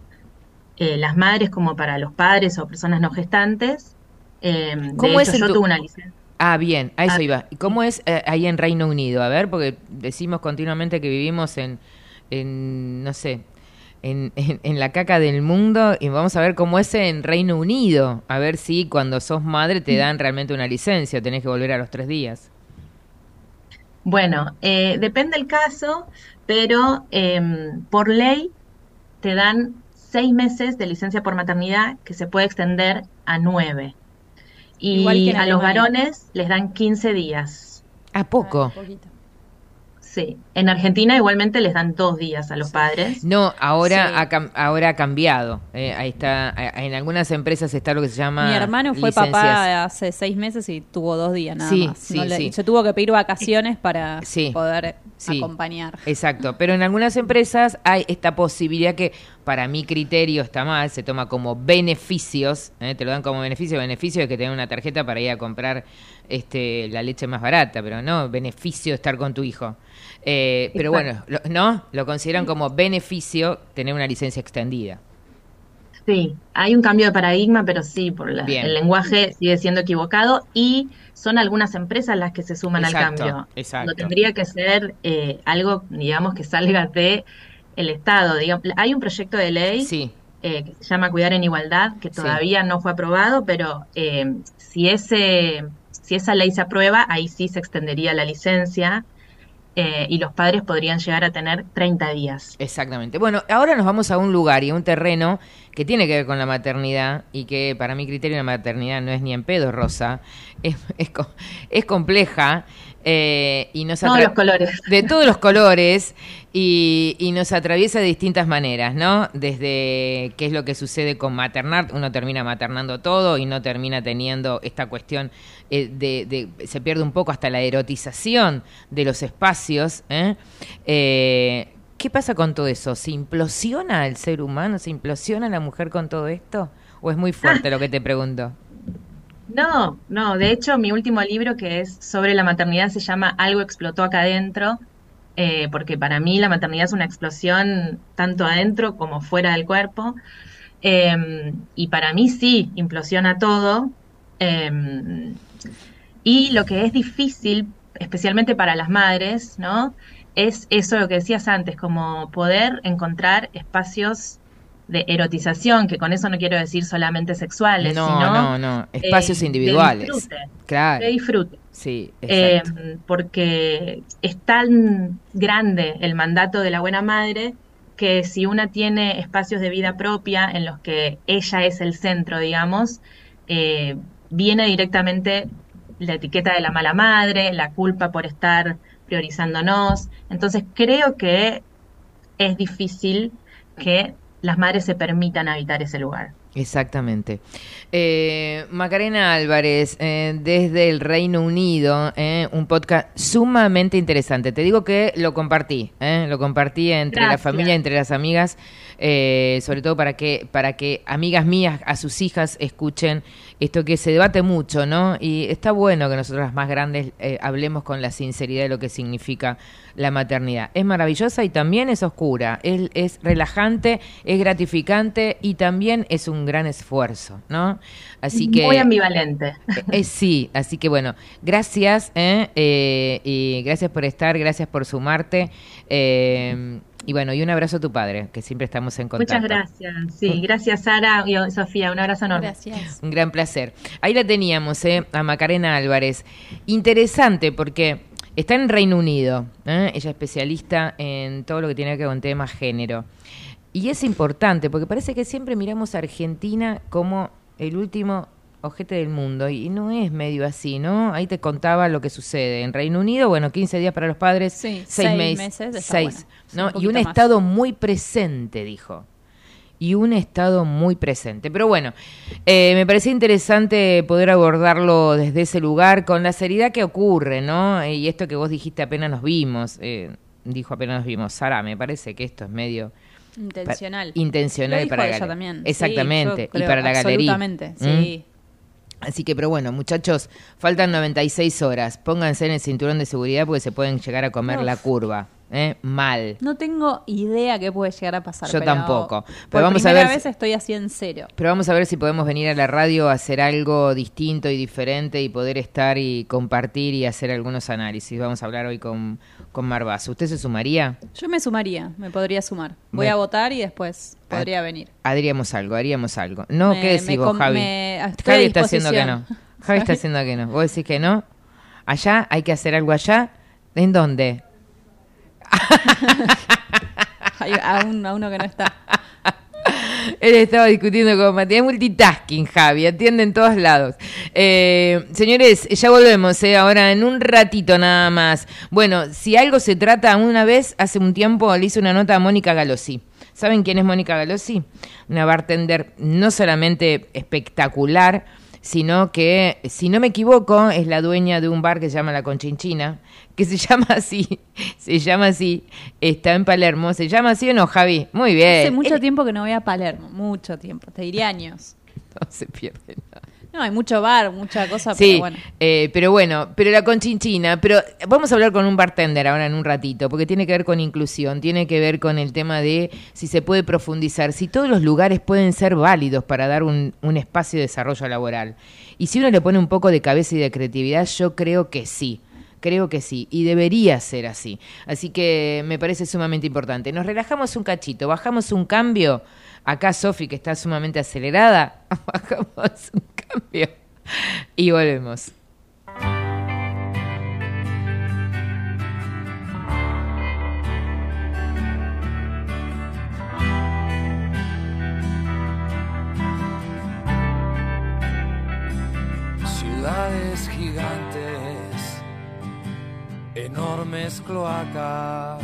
eh, las madres como para los padres o personas no gestantes. Eh, de ¿Cómo hecho, es yo tu- tuve una licencia. Ah, bien, a eso Ah. iba. ¿Y cómo es eh, ahí en Reino Unido? A ver, porque decimos continuamente que vivimos en, en no sé, en, en, en la caca del mundo y vamos a ver cómo es en Reino Unido. A ver si cuando sos madre te dan realmente una licencia tenés que volver a los tres días. Bueno, eh, depende el caso, pero em, por ley te dan seis meses de licencia por maternidad que se puede extender a nueve. Igual que Y a los varones les dan 15 días. ¿A poco? Sí. En Argentina igualmente les dan dos días a los padres. No, ahora, Sí. ha, cam- ahora ha cambiado. Eh, ahí está, en algunas empresas está lo que se llama Mi hermano fue licencias. papá hace seis meses y tuvo dos días nada Sí, más. sí, No le- sí. Se tuvo que pedir vacaciones para Sí, poder sí. acompañar. Exacto, pero en algunas empresas hay esta posibilidad que para mi criterio está mal, se toma como beneficios, ¿eh? te lo dan como beneficio, beneficio de que tener una tarjeta para ir a comprar este, la leche más barata, pero no beneficio de estar con tu hijo. Eh, pero bueno, lo- no, lo consideran como beneficio tener una licencia extendida. Sí, hay un cambio de paradigma, pero sí, por la- el lenguaje sigue siendo equivocado y son algunas empresas las que se suman Exacto, al cambio. exacto. No tendría que ser eh, algo, digamos, que salga de el Estado. Digamos, hay un proyecto de ley eh, que se llama Cuidar en Igualdad, que Sí. todavía no fue aprobado, pero eh, si ese, si esa ley se aprueba, ahí sí se extendería la licencia eh, y los padres podrían llegar a tener 30 días. Exactamente. Bueno, ahora nos vamos a un lugar y a un terreno que tiene que ver con la maternidad y que para mi criterio la maternidad no es ni en pedo rosa, es, es, co- es compleja eh, y nos Todos atra- los colores. de todos los colores y, y nos atraviesa de distintas maneras, ¿no? Desde qué es lo que sucede con maternar, uno termina maternando todo y no termina teniendo esta cuestión eh, de, de- se pierde un poco hasta la erotización de los espacios. ¿eh? Eh, ¿Qué pasa con todo eso? ¿Se implosiona el ser humano? ¿Se implosiona la mujer con todo esto? ¿O es muy fuerte lo que te pregunto? No, no, de hecho mi último libro que es sobre la maternidad se llama Algo explotó acá adentro, eh, porque para mí la maternidad es una explosión tanto adentro como fuera del cuerpo, eh, y para mí sí, implosiona todo, eh, y lo que es difícil, especialmente para las madres, ¿no? Es eso lo que decías antes, como poder encontrar espacios de erotización, que con eso no quiero decir solamente sexuales, No, sino no, no, espacios eh, individuales. De disfrute, Claro. de disfrute. Sí, Eh, porque es tan grande el mandato de la buena madre que si una tiene espacios de vida propia en los que ella es el centro, digamos, eh, viene directamente la etiqueta de la mala madre, la culpa por estar priorizándonos. Entonces creo que es difícil que las madres se permitan habitar ese lugar. Exactamente. Eh, Macarena Álvarez, eh, desde el Reino Unido, eh, un podcast sumamente interesante. Te digo que lo compartí, eh, lo compartí entre la familia, entre las amigas, eh, sobre todo para que, para que amigas mías, a sus hijas, escuchen esto que se debate mucho, ¿no? Y está bueno que nosotros las más grandes eh, hablemos con la sinceridad de lo que significa la maternidad. Es maravillosa y también es oscura, es, es relajante, es gratificante y también es un gran esfuerzo, ¿no? Así que... Muy ambivalente. Eh, sí, así que bueno, gracias, ¿eh? Eh, y gracias por estar, gracias por sumarte. eh, y bueno, y un abrazo a tu padre, que siempre estamos en contacto. Muchas gracias. Sí, gracias Sara y Sofía. Un abrazo enorme. Gracias. Un gran placer. Ahí la teníamos, ¿eh? a Macarena Álvarez. Interesante porque está en Reino Unido. ¿eh? Ella es especialista en todo lo que tiene que ver con temas género. Y es importante porque parece que siempre miramos a Argentina como el último ojete del mundo y no es medio así, ¿no? Ahí te contaba lo que sucede. En Reino Unido, bueno, 15 días para los padres, Sí, seis, seis meses, meses está seis, bueno. ¿no? Sí, un y un más. estado muy presente, dijo y un estado muy presente. Pero bueno, eh, me parecía interesante poder abordarlo desde ese lugar con la seriedad que ocurre, ¿no? Y esto que vos dijiste apenas nos vimos, eh, dijo apenas nos vimos, Sara, me parece que esto es medio Intencional. intencional Lo dijo para ella también. Exactamente, Sí, yo y para la galería. Absolutamente, ¿Mm? Sí. Así que, pero bueno, muchachos, faltan 96 horas. Pónganse en el cinturón de seguridad porque se pueden llegar a comer Uf. la curva. ¿eh? Mal. No tengo idea qué puede llegar a pasar. Yo pero tampoco. Pero por vamos a primera ver si- vez estoy así en cero. Pero vamos a ver si podemos venir a la radio a hacer algo distinto y diferente y poder estar y compartir y hacer algunos análisis. Vamos a hablar hoy con, con Marbazo. ¿Usted se sumaría? Yo me sumaría, me podría sumar. Voy Me- a votar y después podría venir. Haríamos algo, haríamos algo. No, Me- ¿qué decís vos, Javi? me- Javi está haciendo que no. Javi está haciendo que no. ¿Vos decís que no? ¿Allá? ¿Hay que hacer algo allá? ¿En dónde? Hay a, un- a uno que no está. Él estaba discutiendo con Matías. Multitasking, Javi. Atiende en todos lados. Eh, señores, ya volvemos. eh, ahora en un ratito nada más. Bueno, si algo se trata, una vez, hace un tiempo, le hice una nota a Mónica Galossi. ¿Saben quién es Mónica Galossi? Una bartender no solamente espectacular, sino que, si no me equivoco, es la dueña de un bar que se llama La Conchinchina, que se llama así, se llama así, está en Palermo, ¿se llama así o no, Javi? Muy bien. Hace mucho tiempo que no voy a Palermo, mucho tiempo, te diría años. No se pierde nada. No, hay mucho bar, mucha cosa, Sí, pero bueno. eh, pero bueno, pero la conchinchina, pero vamos a hablar con un bartender ahora en un ratito, porque tiene que ver con inclusión, tiene que ver con el tema de si se puede profundizar, si todos los lugares pueden ser válidos para dar un, un espacio de desarrollo laboral. Y si uno le pone un poco de cabeza y de creatividad, yo creo que sí. Creo que sí, y debería ser así. Así que me parece sumamente importante. Nos relajamos un cachito, bajamos un cambio. Acá Sofi, que está sumamente acelerada, bajamos un cambio y volvemos. Ciudades gigantes, enormes cloacas,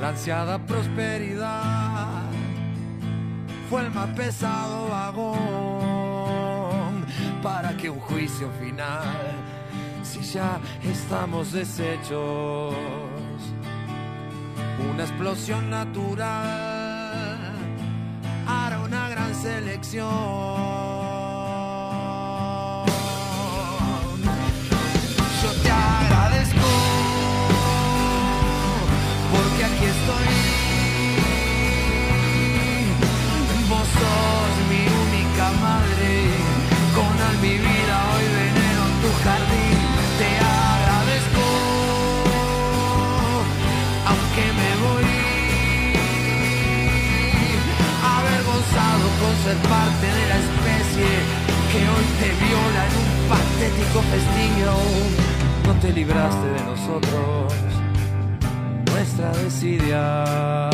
La ansiada prosperidad fue el más pesado vagón para que un juicio final, si ya estamos deshechos, una explosión natural hará una gran selección. Ser parte de la especie que hoy te viola en un patético festigno. No te libraste de nosotros, nuestra desidia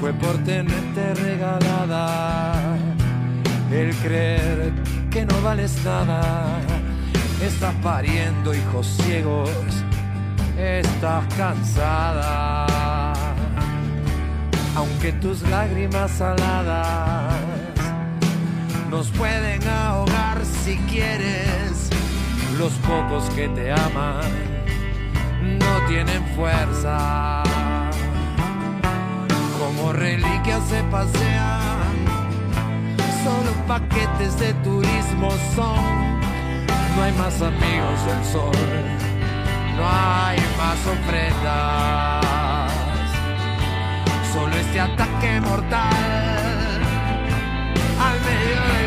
fue por tenerte regalada el creer que no vales nada. Estás pariendo hijos ciegos, estás cansada. Aunque tus lágrimas saladas nos pueden ahogar si quieres, los pocos que te aman no tienen fuerza. Como reliquias se pasean, solo paquetes de turismo son. No hay más amigos del sol, no hay más ofrendas. Solo este ataque mortal. Al medio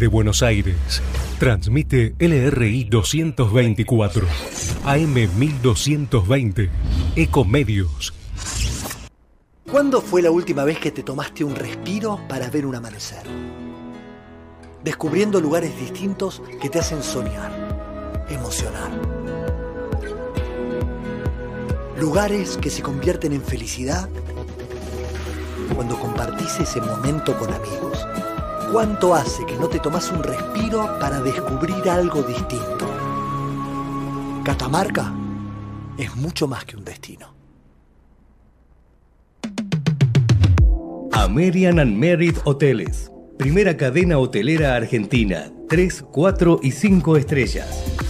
Desde Buenos Aires, transmite LRI 224, AM 1220, Ecomedios. ¿Cuándo fue la última vez que te tomaste un respiro para ver un amanecer? Descubriendo lugares distintos que te hacen soñar, emocionar. Lugares que se convierten en felicidad cuando compartís ese momento con amigos. ¿Cuánto hace que no te tomas un respiro para descubrir algo distinto? Catamarca es mucho más que un destino. American and Merit Hoteles. Primera cadena hotelera argentina. 3, 4 y 5 estrellas.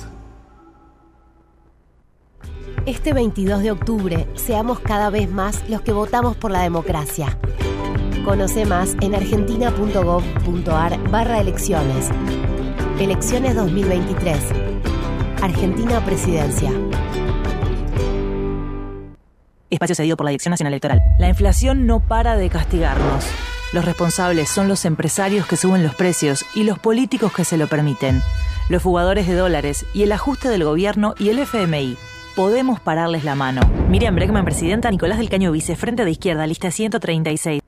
Este 22 de octubre, seamos cada vez más los que votamos por la democracia. Conoce más en argentina.gov.ar barra elecciones. Elecciones 2023. Argentina Presidencia. Espacio cedido por la Dirección Nacional Electoral. La inflación no para de castigarnos. Los responsables son los empresarios que suben los precios y los políticos que se lo permiten. Los fugadores de dólares y el ajuste del gobierno y el FMI. Podemos pararles la mano. Miriam Bregman, presidenta, Nicolás del Caño Vice, Frente de Izquierda, lista 136.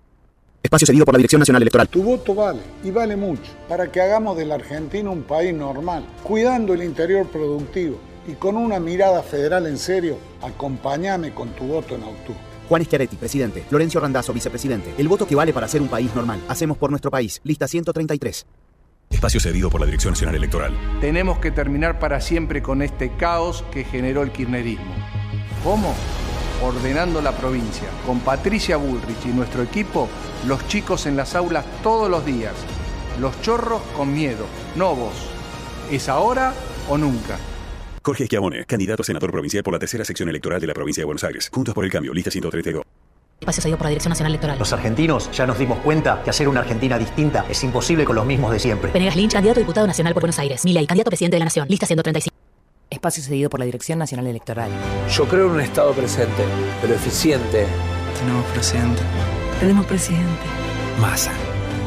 Espacio cedido por la Dirección Nacional Electoral. Tu voto vale y vale mucho para que hagamos de la Argentina un país normal, cuidando el interior productivo y con una mirada federal en serio. Acompáñame con tu voto en octubre. Juan Schiaretti, presidente. Florencio Randazzo, vicepresidente. El voto que vale para ser un país normal. Hacemos por nuestro país. Lista 133. Espacio cedido por la Dirección Nacional Electoral. Tenemos que terminar para siempre con este caos que generó el kirchnerismo. ¿Cómo? Ordenando la provincia. Con Patricia Bullrich y nuestro equipo, los chicos en las aulas todos los días. Los chorros con miedo, no vos. ¿Es ahora o nunca? Jorge Schiavone, candidato a senador provincial por la tercera sección electoral de la provincia de Buenos Aires. Juntos por el cambio, lista 132. Espacio cedido por la Dirección Nacional Electoral. Los argentinos ya nos dimos cuenta que hacer una Argentina distinta es imposible con los mismos de siempre. Venegas Lynch, candidato a diputado nacional por Buenos Aires. Milei, candidato a presidente de la Nación. Lista 135. espacio cedido por la Dirección Nacional Electoral. Yo creo en un Estado presente, pero eficiente. Tenemos presidente. Tenemos presidente. Massa.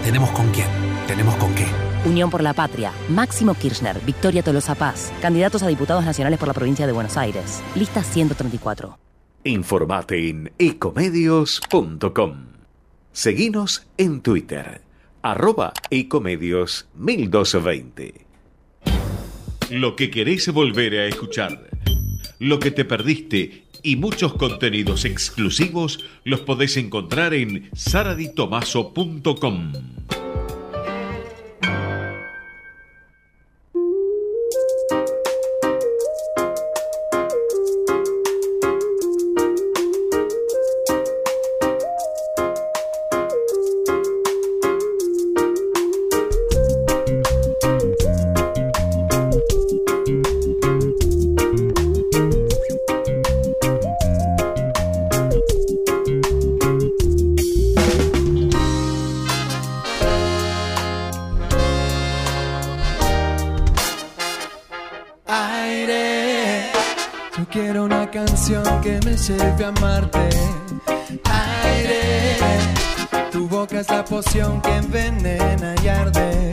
¿Tenemos con quién? ¿Tenemos con qué? Unión por la Patria, Máximo Kirchner, Victoria Tolosa Paz, candidatos a diputados nacionales por la provincia de Buenos Aires. Lista 134. Informate en ecomedios.com. Seguinos en Twitter, arroba ecomedios 1220. Lo que querés volver a escuchar, lo que te perdiste y muchos contenidos exclusivos los podés encontrar en saraditomaso.com. que envenena y arde.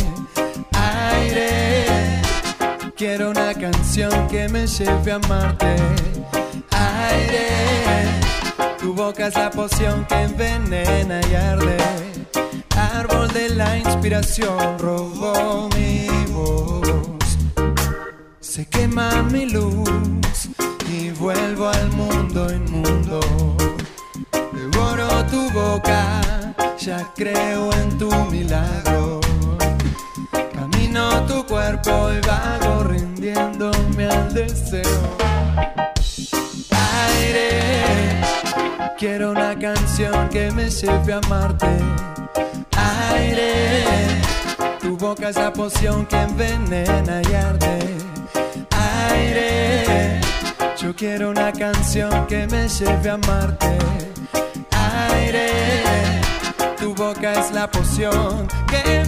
Aire, quiero una canción que me lleve a amarte. Aire, tu boca es la poción que envenena y arde. Árbol de la inspiración que me a amarte. Aire, tu boca es la poción que envenena y arde aire. Yo quiero una canción que me lleve a amarte. Aire, tu boca es la poción que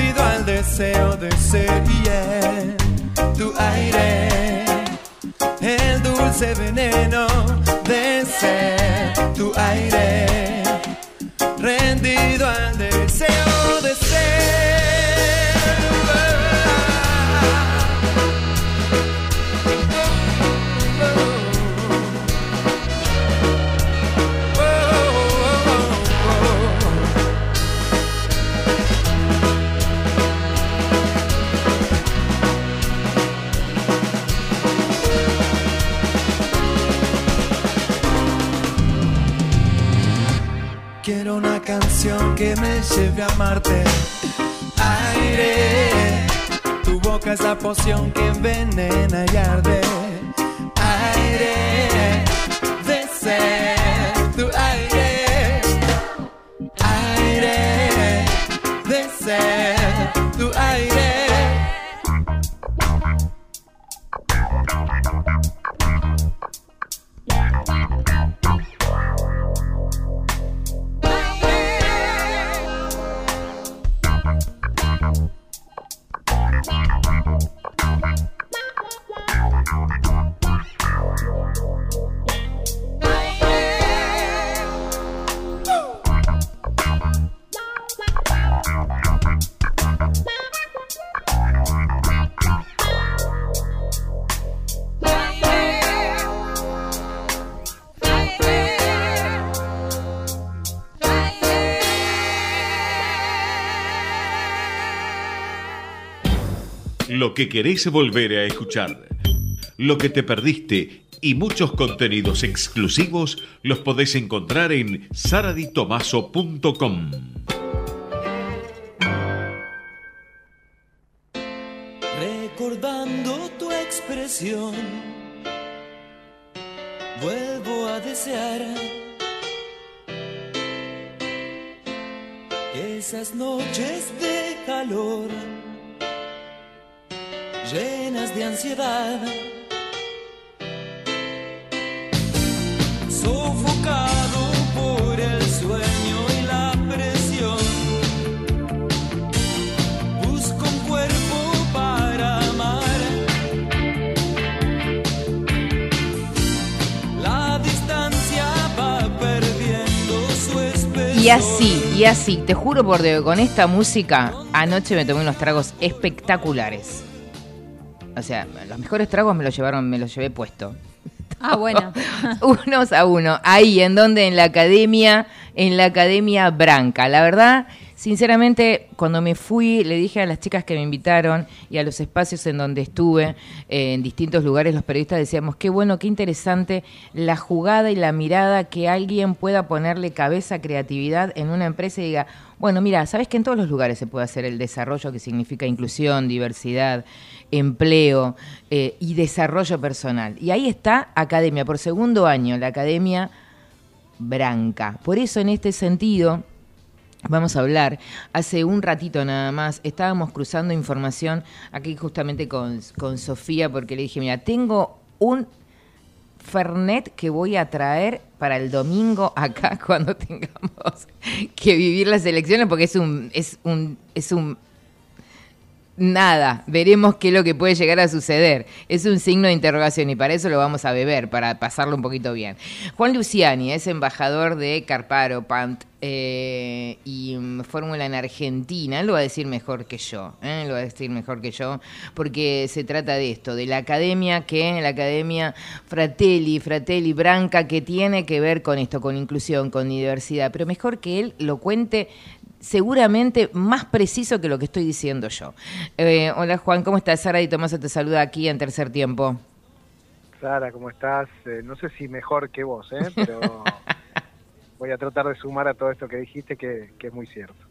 Rendido al deseo de ser bien tu aire. El dulce veneno de ser tu aire. Rendido al deseo lleve a amarte. Aire, tu boca es la poción que envenena y arde. Aire, que querés volver a escuchar. Lo que te perdiste y muchos contenidos exclusivos los podés encontrar en saraditomaso.com. así, te juro por Dios, con esta música, anoche me tomé unos tragos espectaculares. O sea, los mejores tragos me los llevaron, me los llevé puesto. Ah, bueno. Unos a uno. Ahí, en donde, en la academia, en la academia Branca. La verdad, sinceramente, cuando me fui, le dije a las chicas que me invitaron y a los espacios en donde estuve, eh, en distintos lugares, los periodistas decíamos, qué bueno, qué interesante la jugada y la mirada que alguien pueda ponerle cabeza, creatividad en una empresa y diga, bueno, mira, sabes que en todos los lugares se puede hacer el desarrollo que significa inclusión, diversidad, empleo eh, y desarrollo personal. Y ahí está Academia, por segundo año, la Academia Branca. Por eso, en este sentido, Vamos a hablar. Hace un ratito nada más estábamos cruzando información aquí justamente con, con Sofía porque le dije, mira, tengo un Fernet que voy a traer para el domingo acá cuando tengamos que vivir las elecciones porque es un es un es un nada, veremos qué es lo que puede llegar a suceder. Es un signo de interrogación y para eso lo vamos a beber, para pasarlo un poquito bien. Juan Luciani es embajador de Carparo, Pant eh, y mm, Fórmula en Argentina. Él lo va a decir mejor que yo, ¿eh? lo va a decir mejor que yo, porque se trata de esto, de la academia que, la academia Fratelli, Fratelli Branca, que tiene que ver con esto, con inclusión, con diversidad, pero mejor que él lo cuente seguramente más preciso que lo que estoy diciendo yo. Eh, hola Juan, ¿cómo estás? Sara y Tomás te saluda aquí en Tercer Tiempo. Sara, ¿cómo estás? Eh, no sé si mejor que vos, ¿eh? pero voy a tratar de sumar a todo esto que dijiste, que, que es muy cierto.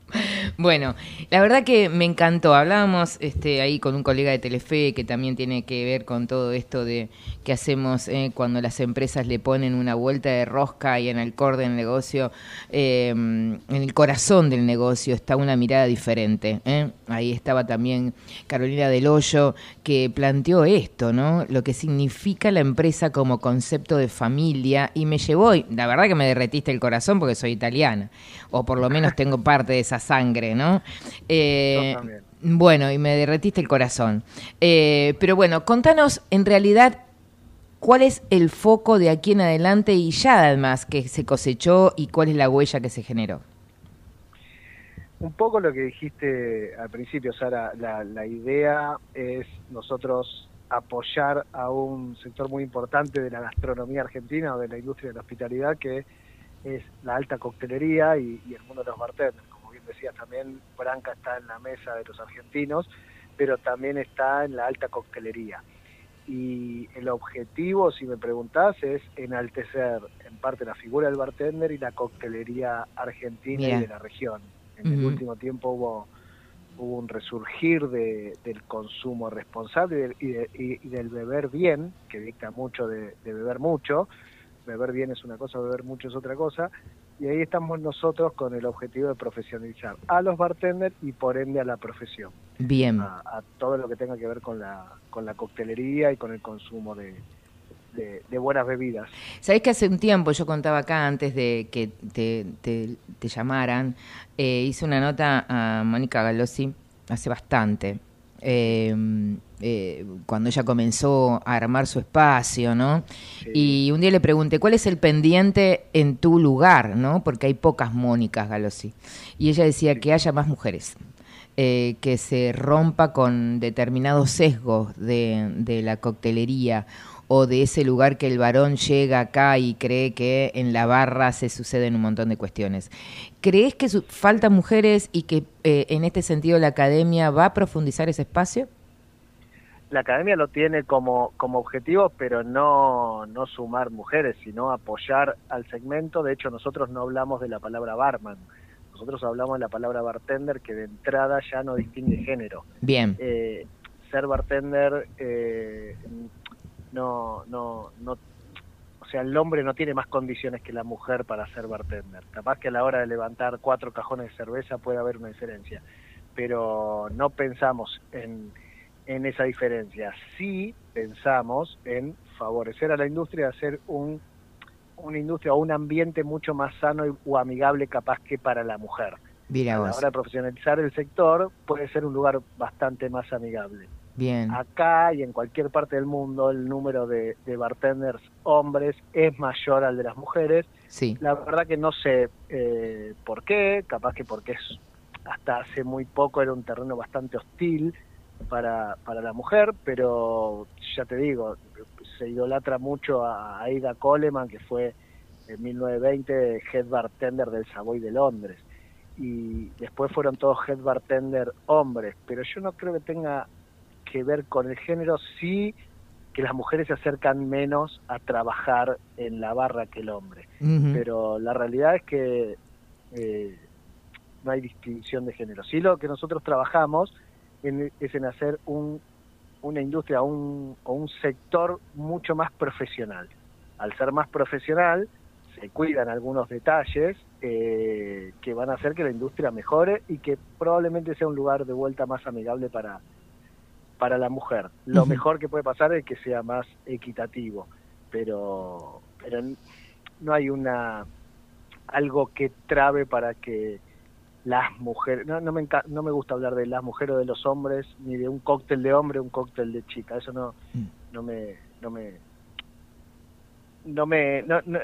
Bueno, la verdad que me encantó. Hablábamos este, ahí con un colega de Telefe que también tiene que ver con todo esto de que hacemos eh, cuando las empresas le ponen una vuelta de rosca y en el core del negocio, eh, en el corazón del negocio está una mirada diferente. ¿eh? Ahí estaba también Carolina del Hoyo que planteó esto, ¿no? Lo que significa la empresa como concepto de familia y me llevó, y la verdad que me derretiste el corazón porque soy italiana, o por lo menos tengo parte de esa sangre, ¿no? Eh, bueno, y me derretiste el corazón. Eh, pero bueno, contanos en realidad cuál es el foco de aquí en adelante y ya además que se cosechó y cuál es la huella que se generó. Un poco lo que dijiste al principio, Sara, la, la idea es nosotros apoyar a un sector muy importante de la gastronomía argentina o de la industria de la hospitalidad que es la alta coctelería y, y el mundo de los bartenders. Decías también, Branca está en la mesa de los argentinos, pero también está en la alta coctelería. Y el objetivo, si me preguntás, es enaltecer en parte la figura del bartender y la coctelería argentina Bien. y de la región. En el último tiempo hubo hubo un resurgir de, del consumo responsable y del, y de- y- del beber bien, que dicta mucho de beber mucho. Beber bien es una cosa, beber mucho es otra cosa. Y ahí estamos nosotros con el objetivo de profesionalizar a los bartenders y por ende a la profesión, Bien. a, a todo lo que tenga que ver con la, con la coctelería y con el consumo de, de, de buenas bebidas. Sabés que hace un tiempo, yo contaba acá antes de que te, te- te llamaran, eh, hice una nota a Mónica Galossi hace bastante, eh, eh, cuando ella comenzó a armar su espacio, ¿no? Y un día le pregunté, ¿cuál es el pendiente en tu lugar, ¿no? Porque hay pocas Mónicas Galossi. Y ella decía que haya más mujeres. eh, que se rompa con determinados sesgos de, de la coctelería o de ese lugar que el varón llega acá y cree que en la barra se suceden un montón de cuestiones. ¿Crees que faltan mujeres y que eh, en este sentido la academia va a profundizar ese espacio? la academia lo tiene como, como objetivo, pero no, no sumar mujeres, sino apoyar al segmento. De hecho, nosotros no hablamos de la palabra barman, nosotros hablamos de la palabra bartender, que de entrada ya no distingue género. Bien. Eh, ser bartender eh, no, no, no, o sea, el hombre no tiene más condiciones que la mujer para ser bartender. Capaz que a la hora de levantar cuatro cajones de cerveza puede haber una diferencia, pero no pensamos en, en esa diferencia. Sí pensamos en favorecer a la industria de hacer un, una industria o un ambiente mucho más sano y, o amigable capaz que para la mujer. Mira a la hora de profesionalizar el sector puede ser un lugar bastante más amigable. Bien. Acá y en cualquier parte del mundo el número de, de bartenders hombres es mayor al de las mujeres. Sí. La verdad que no sé eh, por qué, capaz que porque es, hasta hace muy poco era un terreno bastante hostil para, para la mujer, pero ya te digo, se idolatra mucho a Aida Coleman, que fue en 1920 head bartender del Savoy de Londres. Y después fueron todos head bartender hombres, pero yo no creo que tenga que ver con el género, sí que las mujeres se acercan menos a trabajar en la barra que el hombre. Pero la realidad es que eh, no hay distinción de género. Sí lo que nosotros trabajamos en- es en hacer un, una industria un, o un sector mucho más profesional. Al ser más profesional, se cuidan algunos detalles eh, que van a hacer que la industria mejore y que probablemente sea un lugar de vuelta más amigable para, para la mujer. Lo mejor que puede pasar es que sea más equitativo, pero, pero no hay una algo que trabe para que las mujeres, no, no, me enca- no me gusta hablar de las mujeres o de los hombres, ni de un cóctel de hombre o un cóctel de chica, eso no, no me, no me, no me, no, no,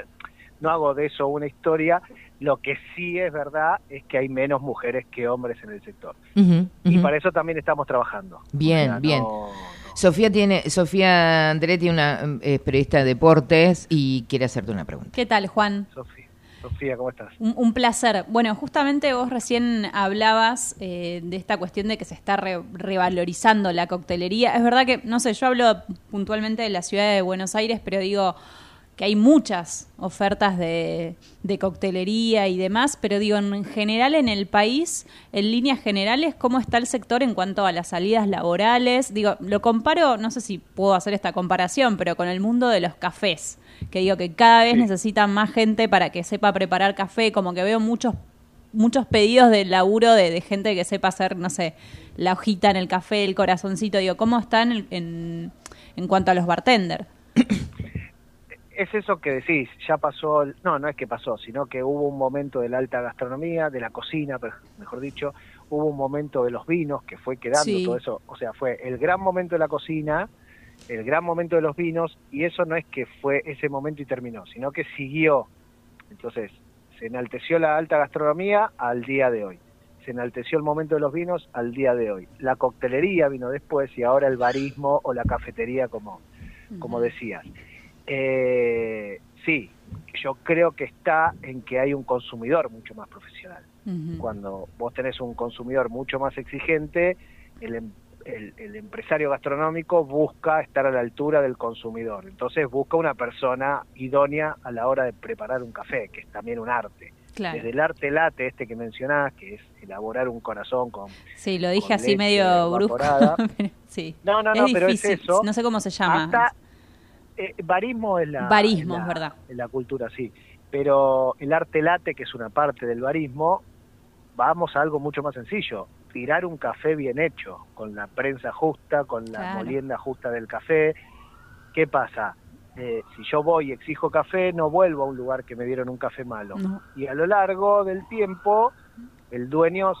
no hago de eso una historia, lo que sí es verdad es que hay menos mujeres que hombres en el sector. Y para eso también estamos trabajando. Bien, O sea, bien. no- Sofía tiene, Sofía Andretti, una eh, periodista de deportes y quiere hacerte una pregunta. ¿Qué tal, Juan? Sofía, Sofía, ¿cómo estás? Un, un placer. Bueno, justamente vos recién hablabas eh, de esta cuestión de que se está re- revalorizando la coctelería. Es verdad que, no sé, yo hablo puntualmente de la ciudad de Buenos Aires, pero digo que hay muchas ofertas de, de coctelería y demás, pero digo, en general en el país, en líneas generales, ¿cómo está el sector en cuanto a las salidas laborales? Digo, lo comparo, no sé si puedo hacer esta comparación, pero con el mundo de los cafés, que digo que cada vez necesitan más gente para que sepa preparar café, como que veo muchos muchos pedidos de laburo de, de gente que sepa hacer, no sé, la hojita en el café, el corazoncito, digo, ¿cómo están en, en, en cuanto a los bartenders? es eso que decís, ya pasó, no, no es que pasó, sino que hubo un momento de la alta gastronomía, de la cocina, mejor dicho, hubo un momento de los vinos que fue quedando Sí. todo eso, o sea, fue el gran momento de la cocina, el gran momento de los vinos, y eso no es que fue ese momento y terminó, sino que siguió. Entonces, se enalteció la alta gastronomía al día de hoy. Se enalteció el momento de los vinos al día de hoy. La coctelería vino después y ahora el barismo o la cafetería, como, como decías. Eh, sí, yo creo que está en que hay un consumidor mucho más profesional. Cuando vos tenés un consumidor mucho más exigente, el, em- el- el empresario gastronómico busca estar a la altura del consumidor. Entonces busca una persona idónea a la hora de preparar un café, que es también un arte. Claro. Desde el arte late este que mencionás, que es elaborar un corazón con... Sí, lo dije así medio brusco. sí. No, no, no, es pero es eso. No sé cómo se llama. Hasta, eh, barismo es la... Barismo, es la- es verdad. en la cultura, sí. Pero el arte late, que es una parte del barismo, vamos a algo mucho más sencillo. Tirar un café bien hecho, con la prensa justa, con la Claro. molienda justa del café. ¿Qué pasa? Eh, si yo voy y exijo café, no vuelvo a un lugar que me dieron un café malo. No. Y a lo largo del tiempo, el dueño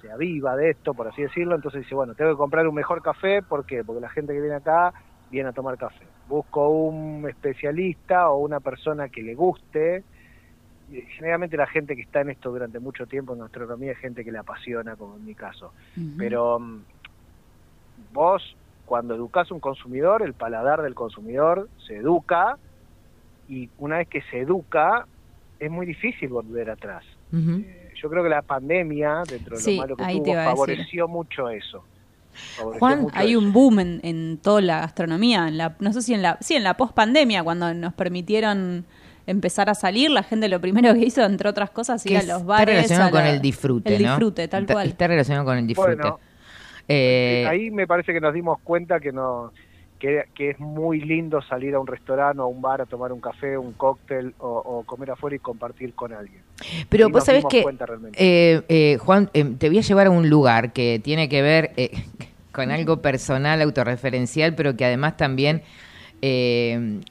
se aviva de esto, por así decirlo, entonces dice, bueno, tengo que comprar un mejor café, ¿por qué? Porque la gente que viene acá viene a tomar café. Busco un especialista o una persona que le guste. Generalmente la gente que está en esto durante mucho tiempo en gastronomía es gente que le apasiona, como en mi caso. Pero mm, vos, cuando educas a un consumidor, el paladar del consumidor se educa y una vez que se educa, es muy difícil volver atrás. Ujú. Yo creo que la pandemia, dentro de Sí, lo malo que tuvo, favoreció mucho eso. Juan, mucho hay eso. un boom en, en toda la gastronomía, en la, no sé si en la, sí, en la post-pandemia, cuando nos permitieron empezar a salir, la gente lo primero que hizo, entre otras cosas, ir a los está bares. relacionado a con la- el disfrute, El ¿no? disfrute, tal Está- cual. Está relacionado con el disfrute. Bueno, Eh, ahí me parece que nos dimos cuenta que no que, que es muy lindo salir a un restaurante o a un bar a tomar un café, un cóctel o, o comer afuera y compartir con alguien. Pero Y vos sabés que, eh, eh, Juan, eh, te voy a llevar a un lugar que tiene que ver eh, con algo personal, autorreferencial, pero que además también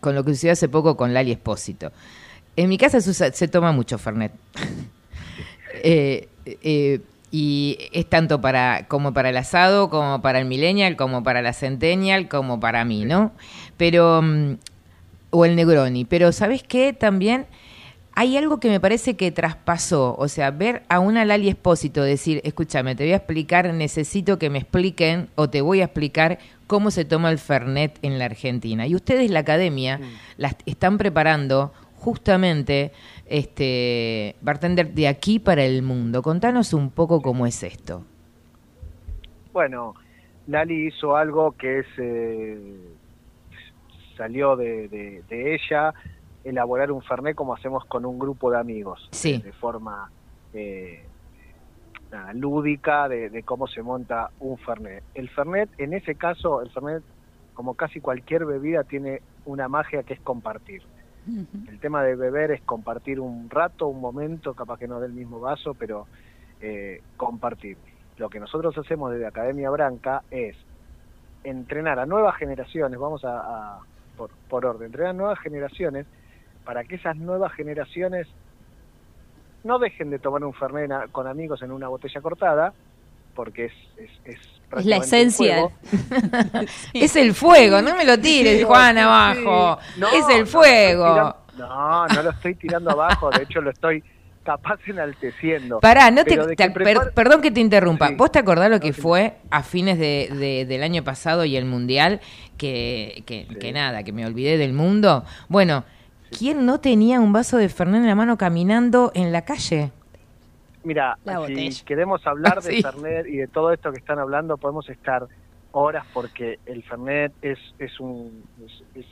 con lo que sucedió hace poco con Lali Espósito. En mi casa se, usa- se toma mucho Fernet. Y es tanto para como para el asado, como para el millennial, como para la centennial, como para mí, ¿no? Pero mm, o el Negroni, pero ¿sabes qué? También hay algo que me parece que traspasó, o sea, ver a una Lali Espósito decir, escúchame, te voy a explicar, necesito que me expliquen o te voy a explicar cómo se toma el Fernet en la Argentina. Y ustedes, la academia, las están preparando justamente este bartender de aquí para el mundo. Contanos un poco cómo es esto. Bueno, Lali hizo algo que es eh, salió de, de- de ella elaborar un fernet como hacemos con un grupo de amigos, Sí. de forma eh, nada, lúdica de, de cómo se monta un fernet. El fernet, en ese caso, el fernet, como casi cualquier bebida, tiene una magia que es compartir. El tema de beber es compartir un rato, un momento, capaz que no del mismo vaso, pero eh, compartir. Lo que nosotros hacemos desde Academia Branca es entrenar a nuevas generaciones, vamos a, por, por orden, entrenar a nuevas generaciones para que esas nuevas generaciones no dejen de tomar un Fernet con amigos en una botella cortada, porque es, es, es Es la esencia. Es el fuego, no me lo tires, Sí, Juan, sí, abajo. No, es el fuego. tirando- no, no lo estoy tirando abajo, de hecho lo estoy capaz enalteciendo. Pará, no te, que prepar- perdón que te interrumpa. Sí. ¿Vos te acordás lo que fue a fines de, de- del año pasado y el Mundial? Que, que, que nada, que me olvidé del mundo. Bueno, ¿quién no tenía un vaso de Fernet en la mano caminando en la calle? Mira, La si botella. queremos hablar de Sí. Fernet y de todo esto que están hablando, podemos estar horas porque el Fernet es, es, un,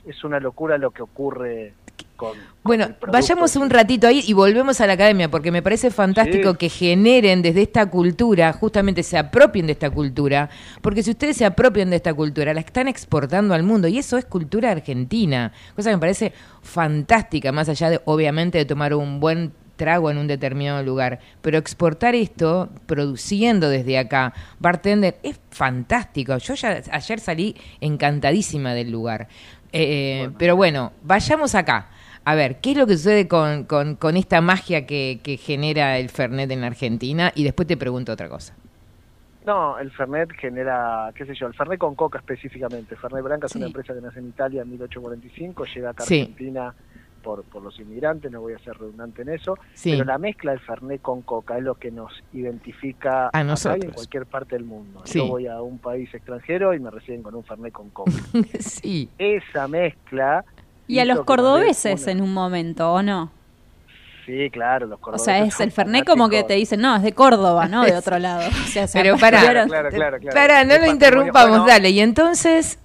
es, una locura lo que ocurre con... Bueno, vayamos un ratito ahí y volvemos a la academia, porque me parece fantástico Sí. que generen desde esta cultura, justamente se apropien de esta cultura, porque si ustedes se apropian de esta cultura, la están exportando al mundo, y eso es cultura argentina, cosa que me parece fantástica, más allá de, obviamente, de tomar un buen trago en un determinado lugar, pero exportar esto, produciendo desde acá, bartender, es fantástico. Yo ya ayer salí encantadísima del lugar. Eh, Pero bueno, vayamos acá. A ver, ¿qué es lo que sucede con, con, con esta magia que, que genera el Fernet en la Argentina? Y después te pregunto otra cosa. No, el Fernet genera, qué sé yo, el Fernet con coca específicamente. Fernet Branca es una empresa que nace en Italia en 1845, llega acá a Sí. Argentina por, por los inmigrantes, no voy a ser redundante en eso, Sí. pero la mezcla del Fernet con coca es lo que nos identifica A acá y en nosotros. cualquier parte del mundo. Sí. Yo voy a un país extranjero y me reciben con un Fernet con coca. sí. Esa mezcla... Y a los cordobeses una- en un momento, ¿o no? Sí, claro, los O cordobeses. sea, es el Fernet como que te dicen, no, es de Córdoba, ¿no? De otro lado. O sea, se Pero apropiaron. Claro, claro, claro. No lo interrumpamos, Bueno, dale. Y entonces,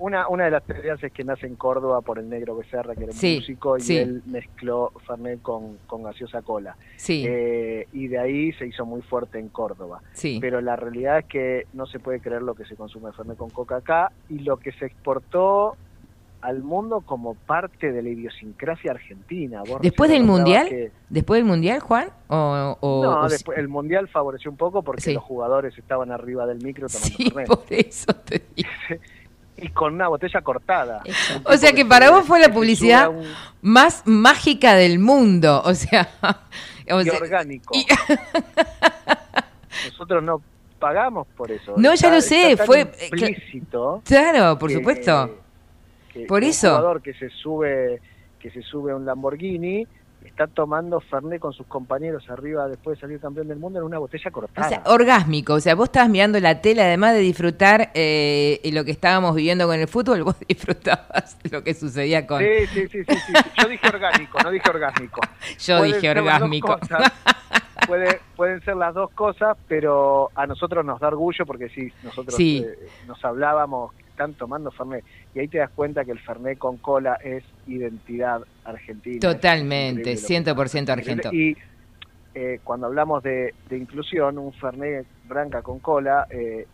Una, una de las teorías es que nace en Córdoba por el negro Becerra, que era Sí, músico, y sí. él mezcló Fernet con, con gaseosa cola. Sí. Eh, y de ahí se hizo muy fuerte en Córdoba. Sí. Pero la realidad es que no se puede creer lo que se consume Fernet con coca acá, y lo que se exportó al mundo como parte de la idiosincrasia argentina. Vos después del Mundial, que- después del Mundial, Juan, o, o- no, o- después, el Mundial favoreció un poco porque Sí. los jugadores estaban arriba del micro tomando Sí, por eso te digo. y con una botella cortada. O sea que para vos fue la publicidad más mágica del mundo, o sea, o y sea, orgánico. Nosotros no pagamos por eso. No, ya lo sé, fue- implícito. claro, por que- supuesto. que Por un eso. jugador que se sube que se sube a un Lamborghini está tomando Fernet con sus compañeros arriba después de salir campeón del mundo en una botella O cortada. sea, orgásmico, o sea, vos estabas mirando la tele, además de disfrutar eh, lo que estábamos viviendo con el fútbol, vos disfrutabas lo que sucedía con... Sí, sí, sí, sí, sí. Yo dije orgánico, no dije orgásmico. Yo Pueden dije orgásmico. puede, pueden ser las dos cosas, pero a nosotros nos da orgullo porque sí, nosotros Sí. eh, nos hablábamos, están tomando Fernet, y ahí te das cuenta que el Fernet con cola es identidad argentina. Totalmente, Es increíble lo que 100% argento. Y eh, cuando hablamos de, de inclusión, un Fernet branca con cola eh,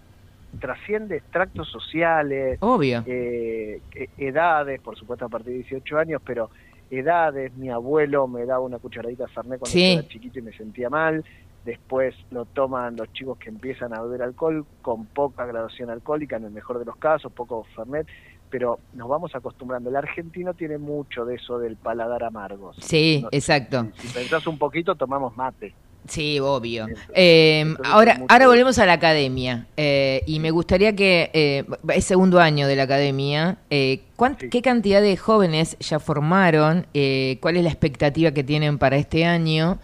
trasciende extractos sociales, Obvio. eh, e- edades, por supuesto a partir de 18 años, pero edades, mi abuelo me daba una cucharadita de Fernet cuando Sí. yo era chiquito y me sentía mal, después lo toman los chicos que empiezan a beber alcohol con poca graduación alcohólica, en el mejor de los casos, poco Fernet, pero nos vamos acostumbrando. El argentino tiene mucho de eso del paladar amargo. Sí, No- exacto. Si pensás un poquito, tomamos mate. Sí, obvio. Eh, ahora, ahora volvemos a la academia eh, y me gustaría que eh, es segundo año de la academia. Eh, ¿cuán- ¿Qué cantidad de jóvenes ya formaron? Eh, ¿Cuál es la expectativa que tienen para este año?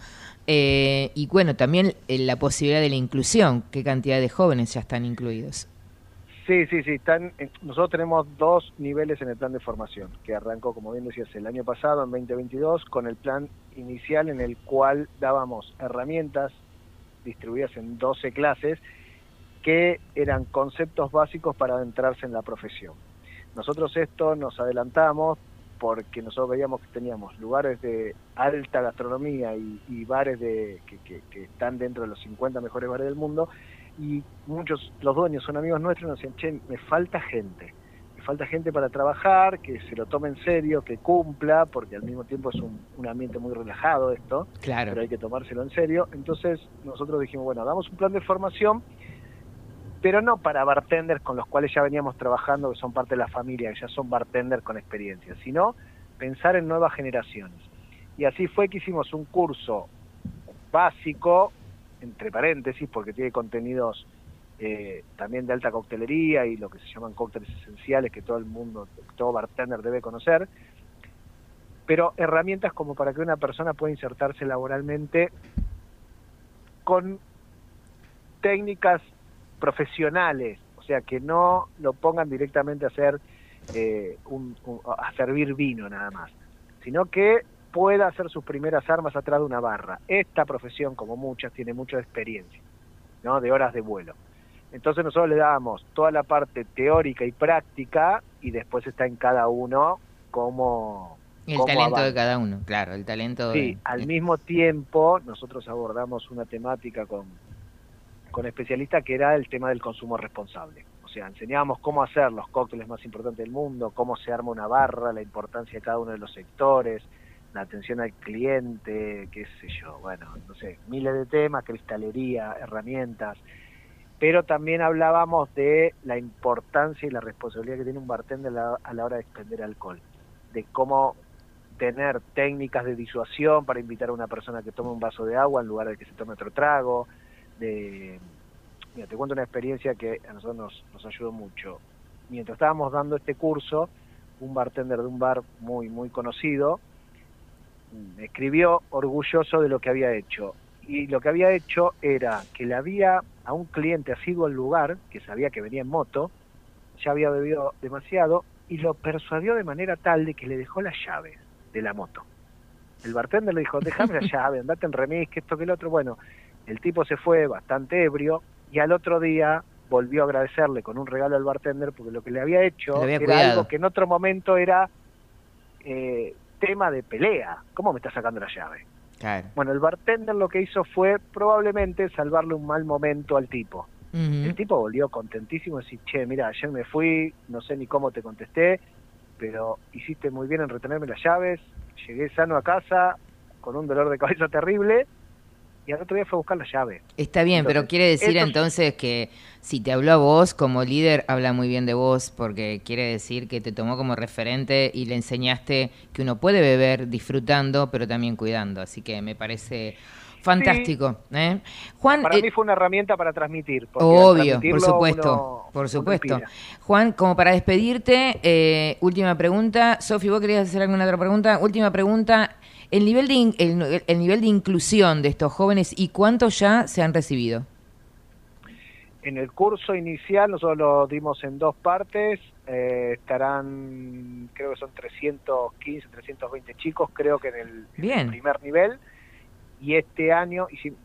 Eh, y bueno, también eh, la posibilidad de la inclusión. ¿Qué cantidad de jóvenes ya están incluidos? Sí, sí, sí. Están, eh, nosotros tenemos dos niveles en el plan de formación, que arrancó, como bien decías, el año pasado, en 2022, con el plan inicial en el cual dábamos herramientas distribuidas en 12 clases que eran conceptos básicos para adentrarse en la profesión. Nosotros esto nos adelantamos porque nosotros veíamos que teníamos lugares de alta gastronomía y, y bares de, que, que- que están dentro de los 50 mejores bares del mundo y muchos, los dueños son amigos nuestros y nos decían, che, me falta gente, me falta gente para trabajar, que se lo tome en serio, que cumpla, porque al mismo tiempo es un, un ambiente muy relajado esto, Claro. pero hay que tomárselo en serio. Entonces nosotros dijimos, bueno, hagamos un plan de formación, pero no para bartenders con los cuales ya veníamos trabajando, que son parte de la familia, que ya son bartenders con experiencia, sino pensar en nuevas generaciones. Y así fue que hicimos un curso básico, entre paréntesis, porque tiene contenidos eh, también de alta coctelería y lo que se llaman cócteles esenciales que todo el mundo, todo bartender debe conocer, pero herramientas como para que una persona pueda insertarse laboralmente con técnicas profesionales, o sea, que no lo pongan directamente a hacer eh, un- un- a servir vino nada más, sino que pueda hacer sus primeras armas atrás de una barra. Esta profesión, como muchas, tiene mucha experiencia, ¿no? De horas de vuelo. Entonces nosotros le dábamos toda la parte teórica y práctica y después está en cada uno cómo El cómo talento de cada uno, claro, el talento Sí, de- al mismo tiempo nosotros abordamos una temática con, con especialistas que era el tema del consumo responsable. O sea, enseñábamos cómo hacer los cócteles más importantes del mundo, cómo se arma una barra, la importancia de cada uno de los sectores, la atención al cliente, qué sé yo, bueno, no sé, miles de temas, cristalería, herramientas, pero también hablábamos de la importancia y la responsabilidad que tiene un bartender a la, hora de expender alcohol, de cómo tener técnicas de disuasión para invitar a una persona que tome un vaso de agua en lugar de que se tome otro trago, de mira, te cuento una experiencia que a nosotros nos, nos ayudó mucho. Mientras estábamos dando este curso, un bartender de un bar muy, muy conocido me escribió orgulloso de lo que había hecho. Y lo que había hecho era que le había a un cliente asiduo al lugar, que sabía que venía en moto, ya había bebido demasiado, y lo persuadió de manera tal de que le dejó la llave de la moto. El bartender le dijo, déjame la llave, andate en remis, que esto, que el otro. Bueno, el tipo se fue bastante ebrio y al otro día volvió a agradecerle con un regalo al bartender porque lo que le había hecho había era cuidado. algo que en otro momento era eh, tema de pelea. ¿Cómo me está sacando la llave? Claro. Bueno, el bartender lo que hizo fue probablemente salvarle un mal momento al tipo. El tipo volvió contentísimo y decir, che, mira, ayer me fui, no sé ni cómo te contesté, pero hiciste muy bien en retenerme las llaves, llegué sano a casa con un dolor de cabeza terrible y al otro día fue a buscar la llave. Está bien, pero quiere decir entonces que si te habló a vos como líder, habla muy bien de vos, porque quiere decir que te tomó como referente y le enseñaste que uno puede beber disfrutando, pero también cuidando. Así que me parece fantástico. ¿eh? Juan, Para eh, mí fue una herramienta para transmitir. Obvio, por supuesto, uno- por supuesto. Juan, como para despedirte, eh, última pregunta. Sofi, ¿vos querías hacer alguna otra pregunta? Última pregunta. El nivel de in- el, el nivel de inclusión de estos jóvenes y cuántos ya se han recibido. En el curso inicial nosotros lo dimos en dos partes, eh, estarán, creo que son 315, 320 chicos, creo que en el, en el Bien. primer nivel, y este año, hicimos,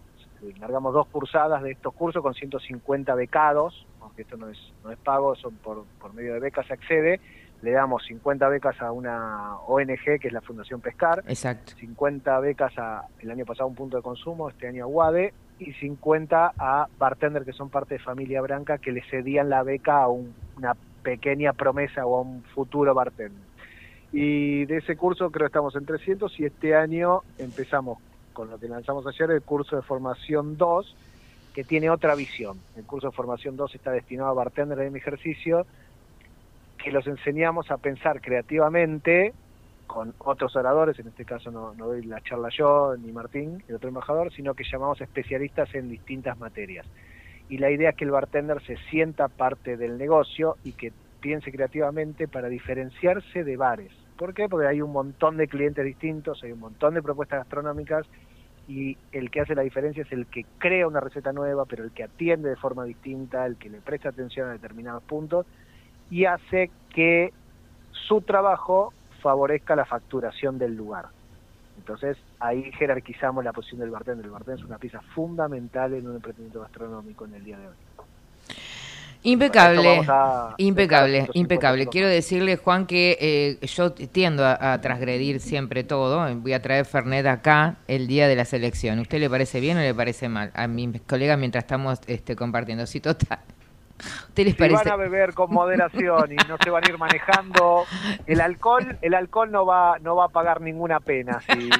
Largamos dos cursadas de estos cursos con 150 becados, aunque esto no es, no es pago, son por, por medio de becas se accede. Le damos 50 becas a una ONG que es la Fundación Pescar, Exacto. 50 becas a, el año pasado un punto de consumo, este año a UADE, y 50 a bartender que son parte de Familia Branca que le cedían la beca a un- una pequeña promesa o a un futuro bartender. Y de ese curso creo que estamos en 300 y este año empezamos con lo que lanzamos ayer, el curso de formación 2, que tiene otra visión. El curso de formación 2 está destinado a bartender en mi ejercicio, que los enseñamos a pensar creativamente con otros oradores, en este caso no, no doy la charla yo ni Martín, el otro embajador, sino que llamamos especialistas en distintas materias. Y la idea es que el bartender se sienta parte del negocio y que piense creativamente para diferenciarse de bares. ¿Por qué? Porque hay un montón de clientes distintos, hay un montón de propuestas gastronómicas y el que hace la diferencia es el que crea una receta nueva, pero el que atiende de forma distinta, el que le presta atención a determinados puntos y hace que su trabajo favorezca la facturación del lugar. Entonces ahí jerarquizamos la posición del bartender. El bartender es una pieza fundamental en un emprendimiento gastronómico en el día de hoy. Impecable, impecable, impecable. Quiero decirle, Juan, que eh, yo tiendo a, a transgredir siempre todo. Voy a traer Fernet acá el día de la selección. ¿Usted le parece bien o le parece mal? A mis colegas mientras estamos este, compartiendo. Sí, total. ¿Usted les Si parece? van a beber con moderación y no se van a ir manejando, el alcohol, el alcohol no va, no va a pagar ninguna pena, sí.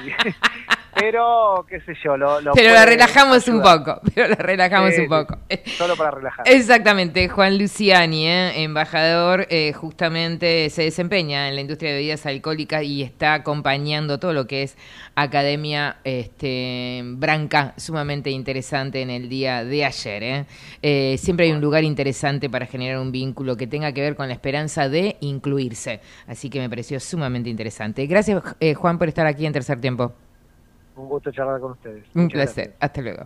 Pero qué sé yo, lo, lo Pero la relajamos un poco, pero la relajamos un poco. Solo para relajar. Exactamente, Juan Luciani, ¿eh? embajador, eh, justamente se desempeña en la industria de bebidas alcohólicas y está acompañando todo lo que es Academia este, Branca, sumamente interesante en el día de ayer. ¿eh? Eh, siempre hay un lugar interesante para generar un vínculo que tenga que ver con la esperanza de incluirse. Así que me pareció sumamente interesante. Gracias, eh, Juan, por estar aquí en Tercer Tiempo. Un gusto charlar con ustedes. Un Muchas placer. gracias. Hasta luego.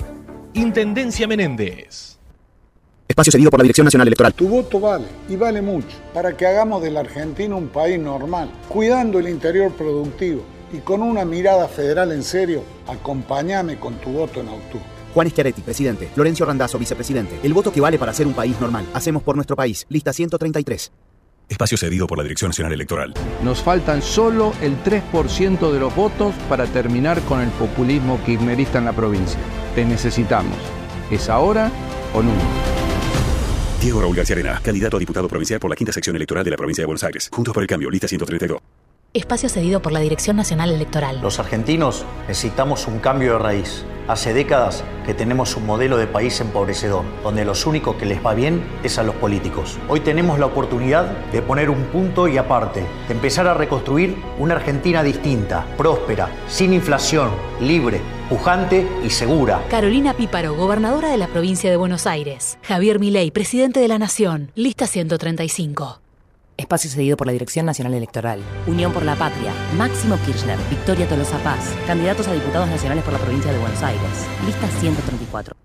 Intendencia Menéndez. Espacio cedido por la Dirección Nacional Electoral. Tu voto vale y vale mucho para que hagamos de la Argentina un país normal, cuidando el interior productivo y con una mirada federal en serio. Acompáñame con tu voto en octubre. Juan Schiaretti, presidente. Florencio Randazzo, vicepresidente. El voto que vale para ser un país normal. Hacemos por nuestro país. Lista 133. Espacio cedido por la Dirección Nacional Electoral. Nos faltan solo el 3% de los votos para terminar con el populismo kirchnerista en la provincia. Te necesitamos. ¿Es ahora o nunca? Diego Raúl García Arena, candidato a diputado provincial por la quinta sección electoral de la provincia de Buenos Aires. Juntos por el cambio, lista 132. Espacio cedido por la Dirección Nacional Electoral. Los argentinos necesitamos un cambio de raíz. Hace décadas que tenemos un modelo de país empobrecedor, donde los únicos que les va bien es a los políticos. Hoy tenemos la oportunidad de poner un punto y aparte, de empezar a reconstruir una Argentina distinta, próspera, sin inflación, libre, pujante y segura. Carolina Píparo, gobernadora de la provincia de Buenos Aires. Javier Milei, presidente de la Nación. Lista 135. Espacio cedido por la Dirección Nacional Electoral. Unión por la Patria. Máximo Kirchner. Victoria Tolosa Paz. Candidatos a diputados nacionales por la provincia de Buenos Aires. Lista 134.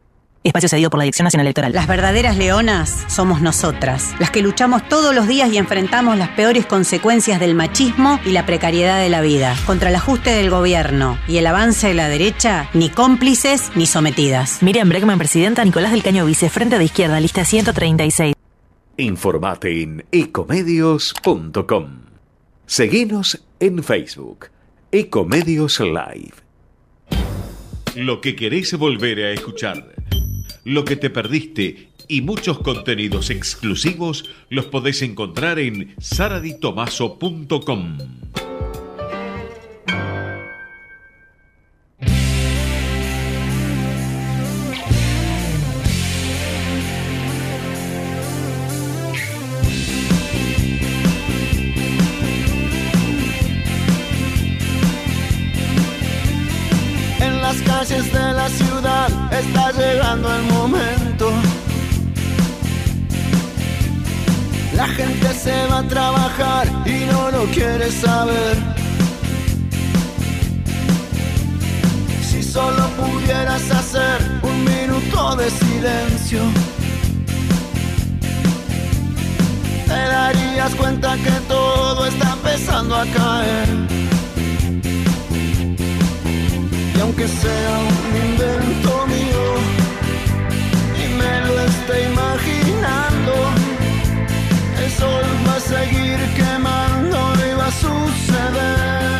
Espacio cedido por la Dirección Nacional Electoral. Las verdaderas leonas somos nosotras, las que luchamos todos los días y enfrentamos las peores consecuencias del machismo y la precariedad de la vida. Contra el ajuste del gobierno y el avance de la derecha, ni cómplices ni sometidas. Miriam Bregman, presidenta. Nicolás del Caño, vice. Frente de izquierda. Lista 136. Informate en ecomedios.com. Seguinos en Facebook. Ecomedios Live. Lo que querés volver a escuchar. Lo que te perdiste y muchos contenidos exclusivos los podés encontrar en saraditomaso.com. está llegando el momento. La gente se va a trabajar y no lo quiere saber. Si solo pudieras hacer un minuto de silencio, te darías cuenta que todo está empezando a caer. Y aunque sea un invento mío me lo imaginando, el sol va a seguir quemando y va a suceder.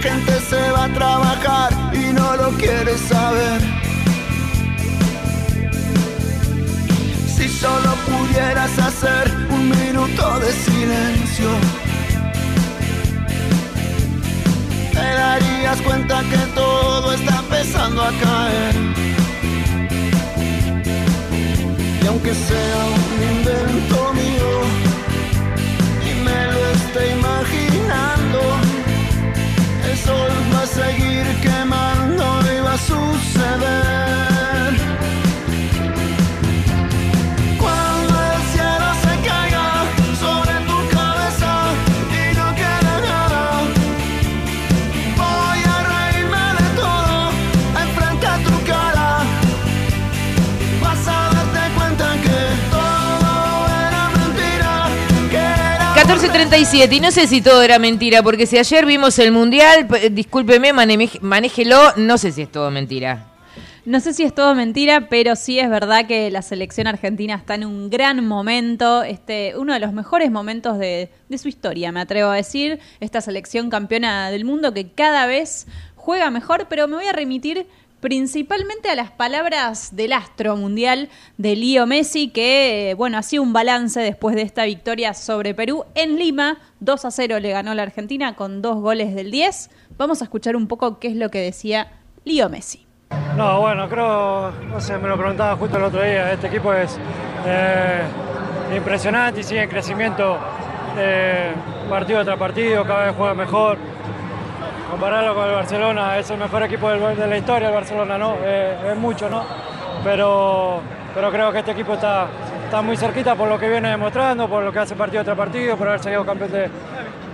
Gente se va a trabajar y no lo quiere saber. Si solo pudieras hacer un minuto de silencio, te darías cuenta que todo está empezando a caer. Y aunque sea un invento mío y me lo esté imaginando, sol va a seguir quemando y va a suceder. 14.37 y no sé si todo era mentira, porque si ayer vimos el Mundial, p- discúlpeme, manéjelo, no sé si es todo mentira. No sé si es todo mentira, pero sí es verdad que la selección argentina está en un gran momento, este, uno de los mejores momentos de, de su historia, me atrevo a decir. Esta selección campeona del mundo que cada vez juega mejor, pero me voy a remitir principalmente a las palabras del astro mundial de Lío Messi, que bueno, hacía un balance después de esta victoria sobre Perú en Lima. 2 a 0 le ganó la Argentina con dos goles del 10. Vamos a escuchar un poco qué es lo que decía Lío Messi. No, bueno, creo, no sé, me lo preguntaba justo el otro día, este equipo es eh, impresionante y sigue en crecimiento eh, partido tras partido, cada vez juega mejor. Compararlo con el Barcelona, es el mejor equipo de la historia el Barcelona, ¿no? Eh, es mucho, ¿no? Pero, pero creo que este equipo está, está muy cerquita por lo que viene demostrando, por lo que hace partido tras partido, por haber salido campeón de,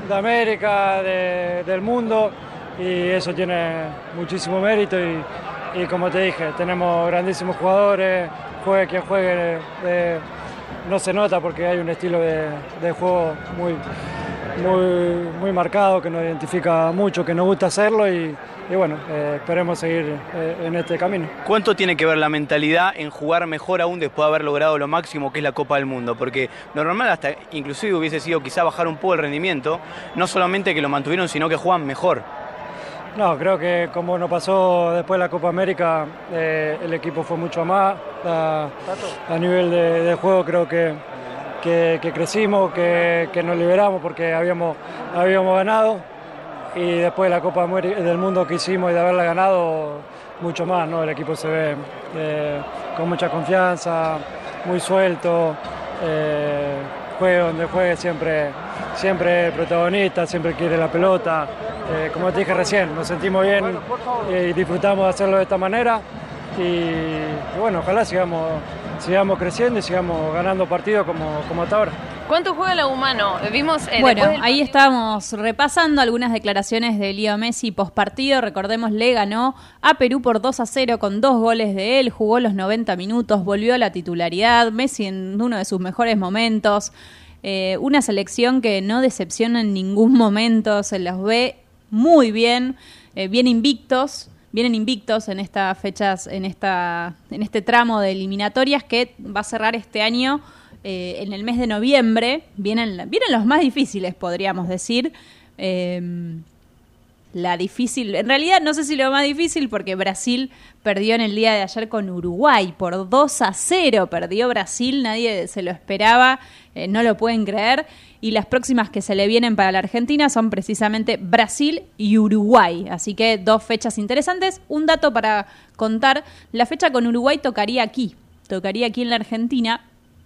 de América, de- del mundo, y eso tiene muchísimo mérito y, y como te dije, tenemos grandísimos jugadores, juegue quien juegue, eh, no se nota porque hay un estilo de, de juego muy, muy, muy marcado que nos identifica mucho, que nos gusta hacerlo y, y bueno, eh, esperemos seguir eh, en este camino. ¿Cuánto tiene que ver la mentalidad en jugar mejor aún después de haber logrado lo máximo que es la Copa del Mundo? Porque lo normal hasta inclusive hubiese sido quizá bajar un poco el rendimiento, no solamente que lo mantuvieron, sino que juegan mejor. No, creo que como nos pasó después de la Copa América, eh, el equipo fue mucho más. A, a nivel de, de juego creo que, que, crecimos, que, nos liberamos porque habíamos, habíamos ganado. Y después de la Copa del Mundo que hicimos y de haberla ganado, mucho más. ¿no? El equipo se ve eh, con mucha confianza, muy suelto. eh, juegue donde juegue siempre, siempre protagonista, siempre quiere la pelota. Eh, como te dije recién, nos sentimos bien y disfrutamos de hacerlo de esta manera. Y, y bueno, ojalá sigamos, sigamos creciendo y sigamos ganando partidos como, como hasta ahora. ¿Cuánto juega la humano? Vimos eh, Bueno, del ahí estábamos repasando algunas declaraciones de Leo Messi post partido. Recordemos, le ganó a Perú por 2 a 0 con dos goles de él, jugó los 90 minutos, volvió a la titularidad. Messi en uno de sus mejores momentos. Eh, una selección que no decepciona en ningún momento, se los ve muy bien, eh, bien invictos. Vienen invictos en estas fechas, en esta, en este tramo de eliminatorias que va a cerrar este año eh, en el mes de noviembre. Vienen, vienen los más difíciles, podríamos decir. Eh, la difícil, en realidad no sé si lo más difícil porque Brasil perdió en el día de ayer con Uruguay por 2 a 0, perdió Brasil, nadie se lo esperaba, eh, no lo pueden creer. Y las próximas que se le vienen para la Argentina son precisamente Brasil y Uruguay, así que dos fechas interesantes. Un dato para contar, la fecha con Uruguay tocaría aquí, tocaría aquí en la Argentina,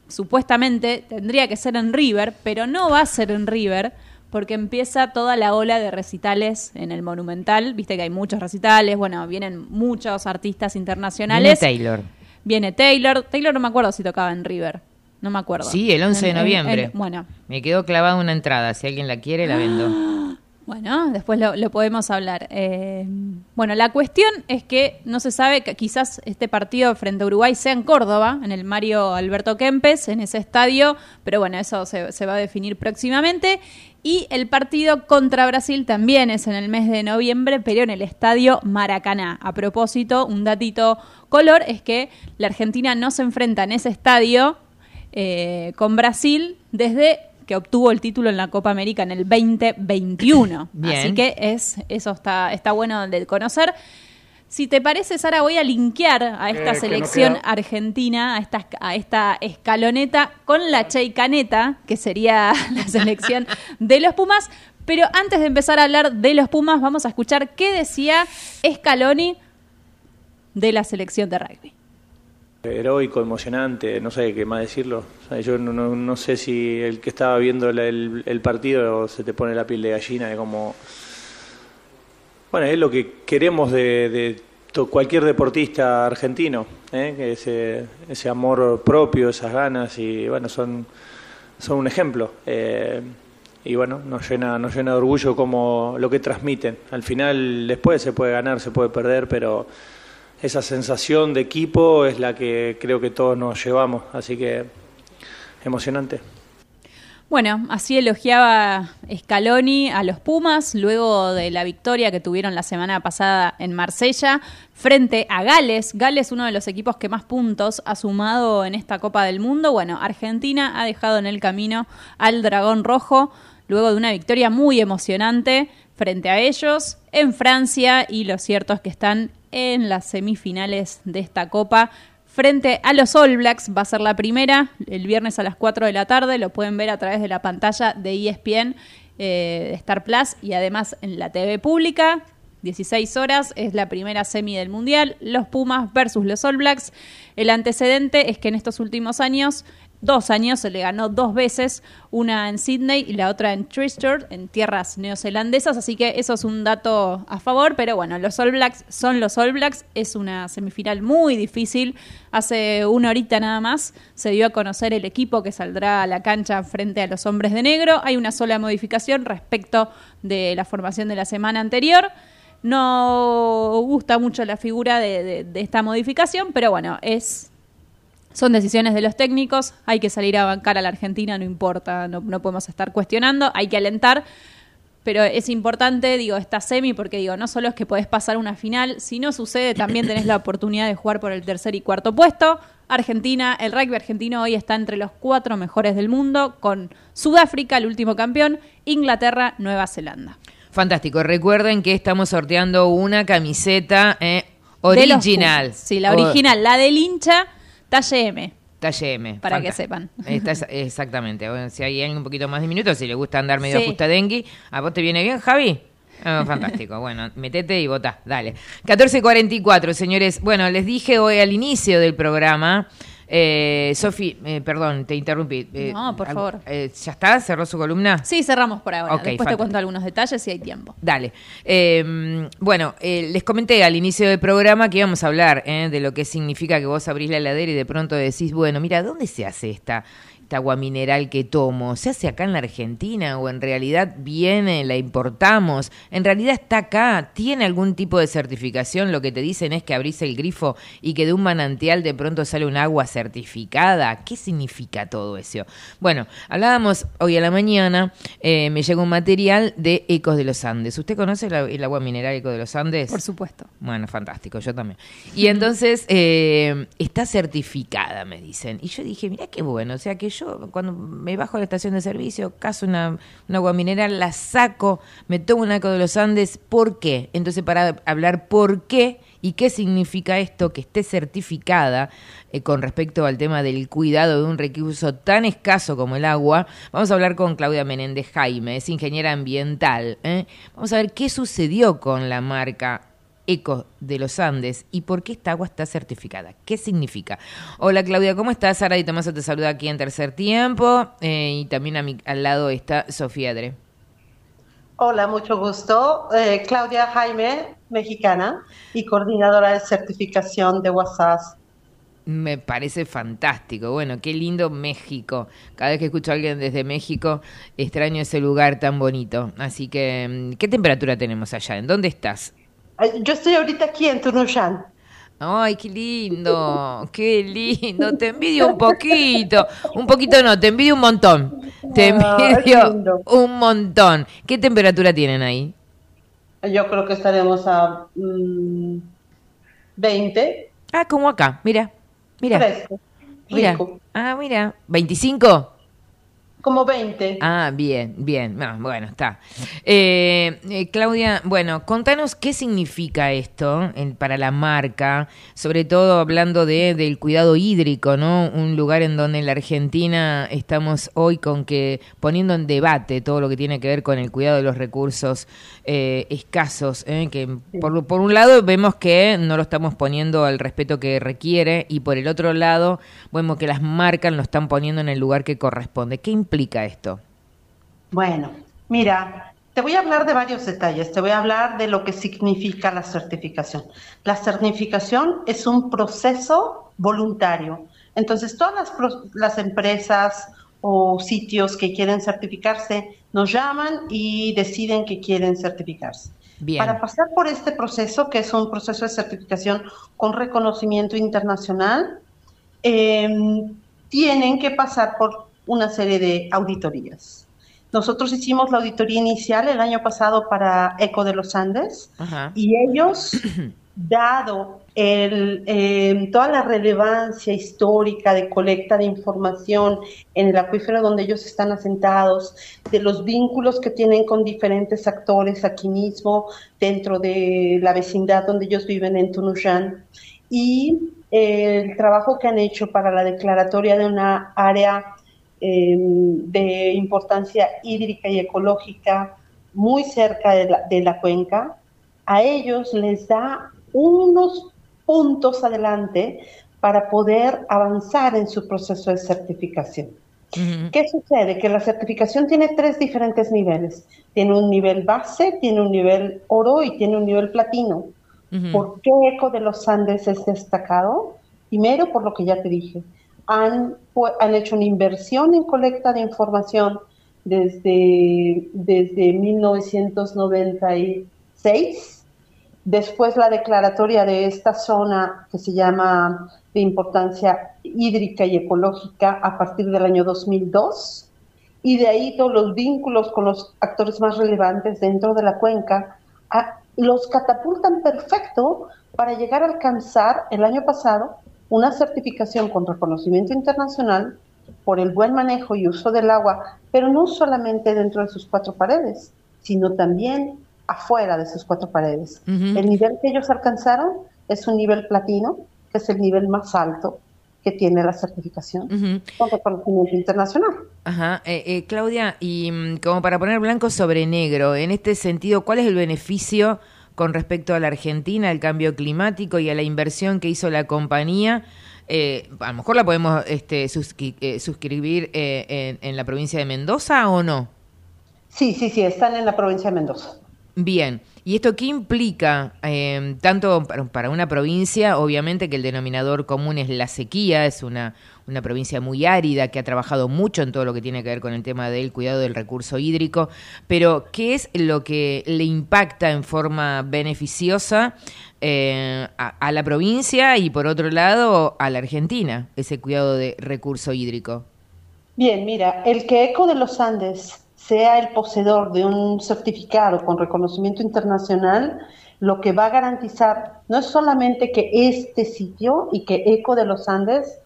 supuestamente tendría que ser en River, pero no va a ser en River porque empieza toda la ola de recitales en el Monumental. Viste que hay muchos recitales, bueno, vienen muchos artistas Viene internacionales. Taylor. Viene Taylor. Taylor no me acuerdo si tocaba en River. No me acuerdo. Sí, el 11 de en- noviembre. en- bueno, Me quedó clavada una entrada. Si alguien la quiere, la vendo. Bueno, después lo, lo podemos hablar. Eh, bueno, la cuestión es que no se sabe que quizás este partido frente a Uruguay sea en Córdoba, en el Mario Alberto Kempes, en ese estadio, pero bueno, eso se, se va a definir próximamente. Y el partido contra Brasil también es en el mes de noviembre, pero en el estadio Maracaná. A propósito, un datito color es que la Argentina no se enfrenta en ese estadio eh, con Brasil desde que obtuvo el título en la Copa América en el 2021. Bien. Así que es, eso está, está bueno de conocer. Si te parece, Sara, voy a linkear a esta que nos selección argentina, a esta, a esta escaloneta con la Cheicaneta, que sería la selección de los Pumas. Pero antes de empezar a hablar de los Pumas, vamos a escuchar qué decía Scaloni de la selección de rugby. Heroico, emocionante, no sé qué más decirlo. O sea, yo no, no- no sé si el que estaba viendo el, el partido se te pone la piel de gallina de cómo... Bueno, es lo que queremos de, de cualquier deportista argentino, ¿eh? ese, ese amor propio, esas ganas, y bueno, son, son un ejemplo. Eh, y bueno, nos llena, nos llena de orgullo como lo que transmiten. Al final, después se puede ganar, se puede perder, pero esa sensación de equipo es la que creo que todos nos llevamos, así que emocionante. Bueno, así elogiaba Scaloni a los Pumas luego de la victoria que tuvieron la semana pasada en Marsella frente a Gales. Gales, uno de los equipos que más puntos ha sumado en esta Copa del Mundo. Bueno, Argentina ha dejado en el camino al Dragón Rojo luego de una victoria muy emocionante frente a ellos en Francia y lo cierto es que están en las semifinales de esta Copa frente a los All Blacks. Va a ser la primera el viernes a las 4 de la tarde. Lo pueden ver a través de la pantalla de ESPN, eh, de Star Plus y además en la TV pública. 16 horas es la primera semi del Mundial. Los Pumas versus los All Blacks. El antecedente es que en estos últimos años dos años se le ganó dos veces, una en Sydney y la otra en Christchurch, en tierras neozelandesas, así que eso es un dato a favor, pero bueno, los All Blacks son los All Blacks, es una semifinal muy difícil, hace una horita nada más se dio a conocer el equipo que saldrá a la cancha frente a los hombres de negro, hay una sola modificación respecto de la formación de la semana anterior, no gusta mucho la figura de esta modificación, pero bueno, es son decisiones de los técnicos, hay que salir a bancar a la Argentina, no importa, no, no podemos estar cuestionando, hay que alentar, pero es importante, digo, esta semi, porque digo, no solo es que podés pasar una final, si no sucede, también tenés la oportunidad de jugar por el tercer y cuarto puesto. Argentina, el rugby argentino hoy está entre los cuatro mejores del mundo, con Sudáfrica, el último campeón, Inglaterra, Nueva Zelanda. Fantástico. Recuerden que estamos sorteando una camiseta eh, los original. Sí, la original, la del hincha, talle M. Talle M. Para que sepan. Exactamente. Bueno, si hay alguien un poquito más diminuto, si le gusta andar medio Sí. ajustadengui, ¿a vos te viene bien, Javi? Ah, fantástico. Bueno, metete y votá. Dale. 14.44, señores. Bueno, les dije hoy al inicio del programa. Eh, Sofi, eh, perdón, te interrumpí. Eh, No, por favor. eh, ¿Ya está? ¿Cerró su columna? Sí, cerramos por ahora. Ok, Después te cuento algunos detalles si hay tiempo. Dale. Eh, bueno, eh, les comenté al inicio del programa que íbamos a hablar eh, de lo que significa que vos abrís la heladera y de pronto decís, bueno, mira, ¿dónde se hace esta, esta agua mineral que tomo? ¿Se hace acá en la Argentina o en realidad viene, la importamos? ¿En realidad está acá? ¿Tiene algún tipo de certificación? Lo que te dicen es que abrís el grifo y que de un manantial de pronto sale un agua certificada. ¿Qué significa todo eso? Bueno, hablábamos hoy a la mañana, eh, me llegó un material de Ecos de los Andes. ¿Usted conoce la- el agua mineral Eco de los Andes? Por supuesto. Bueno, fantástico, yo también. Y entonces eh, está certificada, me dicen. Y yo dije, mira qué bueno, o sea que yo cuando me bajo a la estación de servicio, caso una, una agua mineral, la saco, me tomo un Eco de los Andes, ¿por qué? Entonces para hablar por qué y qué significa esto que esté certificada eh, con respecto al tema del cuidado de un recurso tan escaso como el agua, vamos a hablar con Claudia Menéndez Jaime, es ingeniera ambiental. ¿eh? Vamos a ver qué sucedió con la marca Eco de los Andes y por qué esta agua está certificada. ¿Qué significa? Hola Claudia, ¿cómo estás? Sara y Tomaso te saluda aquí en Tercer Tiempo eh, y también a mi, al lado está Sofía Dre. Hola, mucho gusto. Eh, Claudia Jaime, mexicana y coordinadora de certificación de WhatsApp. Me parece fantástico. Bueno, qué lindo México. Cada vez que escucho a alguien desde México, extraño ese lugar tan bonito. Así que, mm, ¿qué temperatura tenemos allá? ¿En dónde estás? Yo estoy ahorita aquí en Tunuyán. Ay, qué lindo, qué lindo. Te envidio un poquito. Un poquito no, te envidio un montón. Te envidio un montón. ¿Qué temperatura tienen ahí? Yo creo que estaremos a mm, 20. Ah, como acá, mira. Mira. Fresco, Mira. Ah, mira. ¿25? Como 20. Ah, bien, bien. Ah, bueno, está. Eh, eh, Claudia, bueno, contanos qué significa esto en- para la marca, sobre todo hablando de, del cuidado hídrico, ¿no? Un lugar en donde en la Argentina estamos hoy con que poniendo en debate todo lo que tiene que ver con el cuidado de los recursos eh, escasos, ¿eh? que por, por un lado vemos que no lo estamos poniendo al respeto que requiere y por el otro lado vemos que las marcas lo están poniendo en el lugar que corresponde. ¿Qué implica esto? Bueno, mira, te voy a hablar de varios detalles. Te voy a hablar de lo que significa la certificación. La certificación es un proceso voluntario. Entonces, todas las, empresas o sitios que quieren certificarse nos llaman y deciden que quieren certificarse. Bien. Para pasar por este proceso, que es un proceso de certificación con reconocimiento internacional, eh, tienen que pasar por una serie de auditorías. Nosotros hicimos la auditoría inicial el año pasado para Eco de los Andes Ajá. y ellos, dado el, eh, toda la relevancia histórica de colecta de información en el acuífero donde ellos están asentados, de los vínculos que tienen con diferentes actores aquí mismo, dentro de la vecindad donde ellos viven en Tunuyán, y el trabajo que han hecho para la declaratoria de una área eh, de importancia hídrica y ecológica muy cerca de la, de la cuenca, a ellos les da unos puntos adelante para poder avanzar en su proceso de certificación. ¿Qué sucede? Que la certificación tiene tres diferentes niveles. Tiene un nivel base, tiene un nivel oro y tiene un nivel platino. ¿Por qué Eco de los Andes es destacado? Primero, por lo que ya te dije. Han, han hecho una inversión en colecta de información desde, desde 1996. Después la declaratoria de esta zona que se llama de importancia hídrica y ecológica a partir del año 2002. Y de ahí todos los vínculos con los actores más relevantes dentro de la cuenca los catapultan perfecto para llegar a alcanzar el año pasado una certificación con reconocimiento internacional por el buen manejo y uso del agua, pero no solamente dentro de sus cuatro paredes, sino también afuera de sus cuatro paredes. El nivel que ellos alcanzaron es un nivel platino, que es el nivel más alto que tiene la certificación con reconocimiento internacional. Ajá, Eh, eh, Claudia, y mm, como para poner blanco sobre negro, en este sentido, ¿cuál es el beneficio con respecto a la Argentina, al cambio climático y a la inversión que hizo la compañía? Eh, a lo mejor la podemos este, suscri- eh, suscribir eh, en, en la provincia de Mendoza o no. Sí, sí, sí, están en la provincia de Mendoza. Bien, ¿y esto qué implica? eh, tanto para una provincia, obviamente que el denominador común es la sequía, es una, una provincia muy árida que ha trabajado mucho en todo lo que tiene que ver con el tema del cuidado del recurso hídrico, pero ¿qué es lo que le impacta en forma beneficiosa eh, a, a la provincia y por otro lado a la Argentina, ese cuidado de recurso hídrico? Bien, mira, el que ECO de los Andes sea el poseedor de un certificado con reconocimiento internacional, lo que va a garantizar no es solamente que este sitio y que ECO de los Andes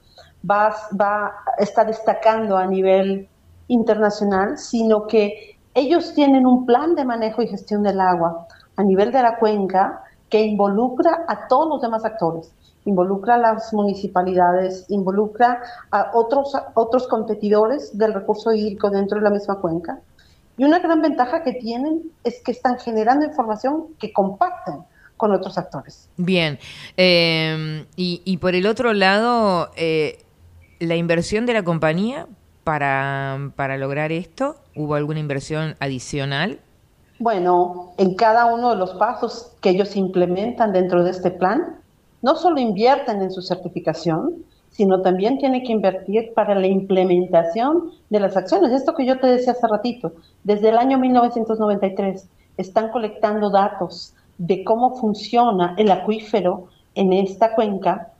va, va está destacando a nivel internacional, sino que ellos tienen un plan de manejo y gestión del agua a nivel de la cuenca que involucra a todos los demás actores involucra a las municipalidades, involucra a otros, otros competidores del recurso hídrico dentro de la misma cuenca. Y una gran ventaja que tienen es que están generando información que comparten con otros actores. Bien, eh, y, y por el otro lado, eh, la inversión de la compañía para, para lograr esto, ¿hubo alguna inversión adicional? Bueno, en cada uno de los pasos que ellos implementan dentro de este plan, no solo invierten en su certificación, sino también tienen que invertir para la implementación de las acciones. Esto que yo te decía hace ratito, desde el año 1993 están colectando datos de cómo funciona el acuífero en esta cuenca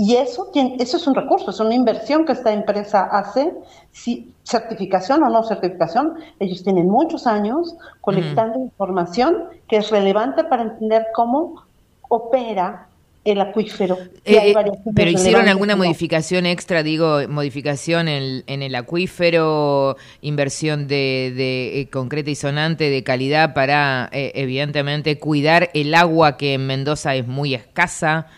y eso, tiene, eso es un recurso, es una inversión que esta empresa hace, si certificación o no certificación, ellos tienen muchos años colectando información que es relevante para entender cómo opera el acuífero. Eh, eh, pero hicieron alguna ¿no? modificación extra, digo, modificación en, en el acuífero, inversión de, de, eh, concreta y sonante de calidad para, eh, evidentemente, cuidar el agua que en Mendoza es muy escasa.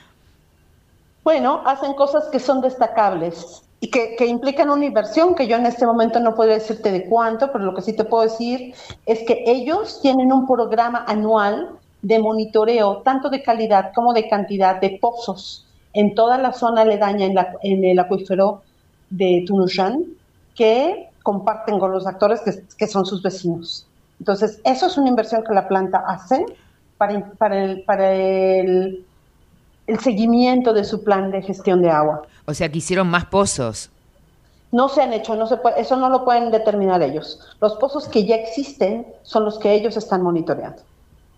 Bueno, hacen cosas que son destacables y que, que implican una inversión que yo en este momento no puedo decirte de cuánto, pero lo que sí te puedo decir es que ellos tienen un programa anual de monitoreo, tanto de calidad como de cantidad de pozos en toda la zona aledaña en, el acuífero de Tunuyán, que comparten con los actores que, que son sus vecinos. Entonces, eso es una inversión que la planta hace para, el, para el, el seguimiento de su plan de gestión de agua. O sea, que hicieron más pozos. No se han hecho, no se puede, eso no lo pueden determinar ellos. Los pozos que ya existen son los que ellos están monitoreando.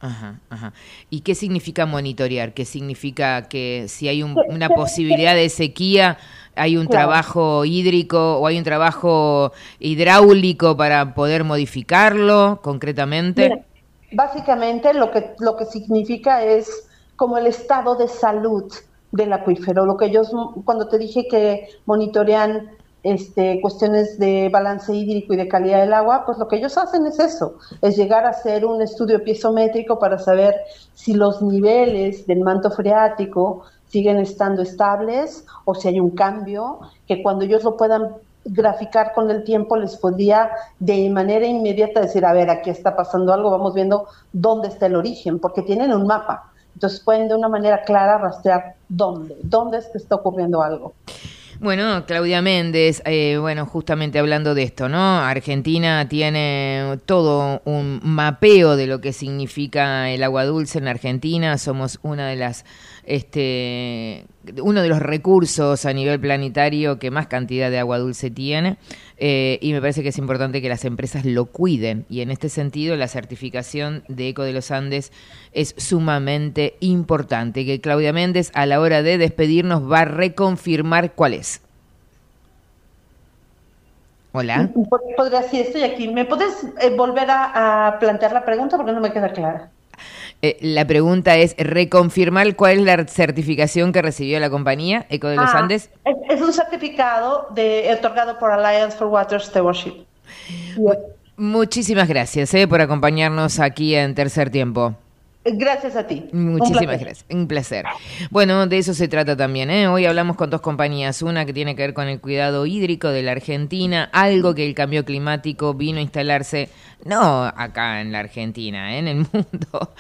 Ajá, ajá. ¿Y qué significa monitorear? ¿Qué significa que si hay un- una posibilidad de sequía, hay un Claro. trabajo hídrico o hay un trabajo hidráulico para poder modificarlo concretamente? Mira, básicamente lo que, lo que significa es como el estado de salud del acuífero. Lo que ellos, cuando te dije que monitorean este, cuestiones de balance hídrico y de calidad del agua, pues lo que ellos hacen es eso, es llegar a hacer un estudio piezométrico para saber si los niveles del manto freático siguen estando estables o si hay un cambio, que cuando ellos lo puedan graficar con el tiempo les podría de manera inmediata decir, a ver, aquí está pasando algo, vamos viendo dónde está el origen, porque tienen un mapa. Pueden de una manera clara rastrear dónde, dónde es que está ocurriendo algo. Bueno, Claudia Méndez, eh, bueno, justamente hablando de esto, ¿no? Argentina tiene todo un mapeo de lo que significa el agua dulce en Argentina. Somos una de las, este, uno de los recursos a nivel planetario que más cantidad de agua dulce tiene. Eh, y me parece que es importante que las empresas lo cuiden. Y en este sentido, la certificación de Eco de los Andes es sumamente importante. Que Claudia Méndez, a la hora de despedirnos, va a reconfirmar cuál es. Hola. Aquí. ¿Me puedes eh, volver a, a plantear la pregunta porque no me queda clara? Eh, la pregunta es reconfirmar cuál es la certificación que recibió la compañía Eco de los Ah, Andes. Es, es un certificado de, otorgado por Alliance for Water Stewardship. Muchísimas gracias eh, por acompañarnos aquí en Tercer Tiempo. Gracias a ti. Muchísimas gracias, un placer. Bueno, de eso se trata también. ¿eh? Hoy hablamos con dos compañías, una que tiene que ver con el cuidado hídrico de la Argentina, algo que el cambio climático vino a instalarse, no acá en la Argentina, ¿eh? en el mundo.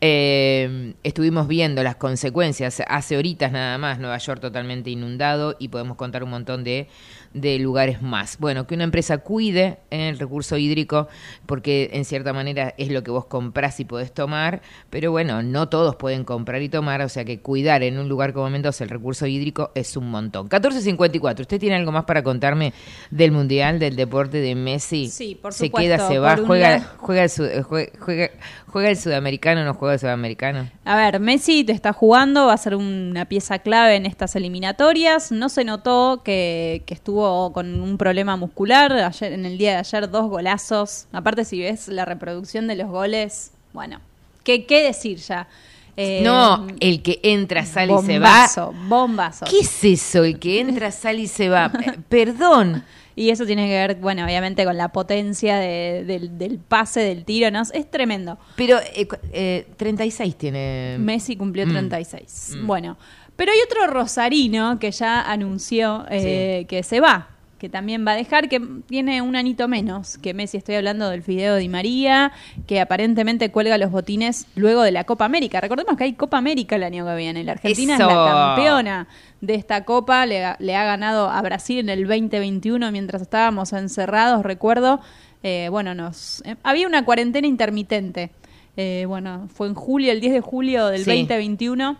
Eh, estuvimos viendo las consecuencias hace horitas nada más, Nueva York totalmente inundado y podemos contar un montón de de lugares más. Bueno, que una empresa cuide el recurso hídrico, porque en cierta manera es lo que vos comprás y podés tomar, pero bueno, no todos pueden comprar y tomar, o sea que cuidar en un lugar como Mendoza el recurso hídrico es un montón. 1454, ¿usted tiene algo más para contarme del Mundial, del deporte de Messi? Sí, por Se supuesto, queda, se va, juega, juega, el sud- jue- juega, juega el sudamericano, no juega el sudamericano. A ver, Messi te está jugando, va a ser una pieza clave en estas eliminatorias. No se notó que, que estuvo con un problema muscular. Ayer, en el día de ayer, dos golazos. Aparte, si ves la reproducción de los goles, bueno, ¿qué, qué decir ya? Eh, no, el que entra, sale y se va. bombazo, bombazo. ¿Qué es eso? El que entra, sale y se va. Perdón. Y eso tiene que ver, bueno, obviamente con la potencia de- del, del pase, del tiro, ¿no? Es tremendo. Pero eh, eh, 36 tiene. Messi cumplió Mm. 36. Mm. Bueno, pero hay otro rosarino que ya anunció eh, que se va, que también va a dejar, que tiene un anito menos que Messi. Estoy hablando del Fideo Di María, que aparentemente cuelga los botines luego de la Copa América. Recordemos que hay Copa América el año que viene. La Argentina es la campeona de esta Copa. Le, ha- le ha ganado a Brasil en el 2021 mientras estábamos encerrados, recuerdo. Eh, bueno, nos eh, había una cuarentena intermitente. Eh, bueno, fue en julio, el 10 de julio del Sí. 2021.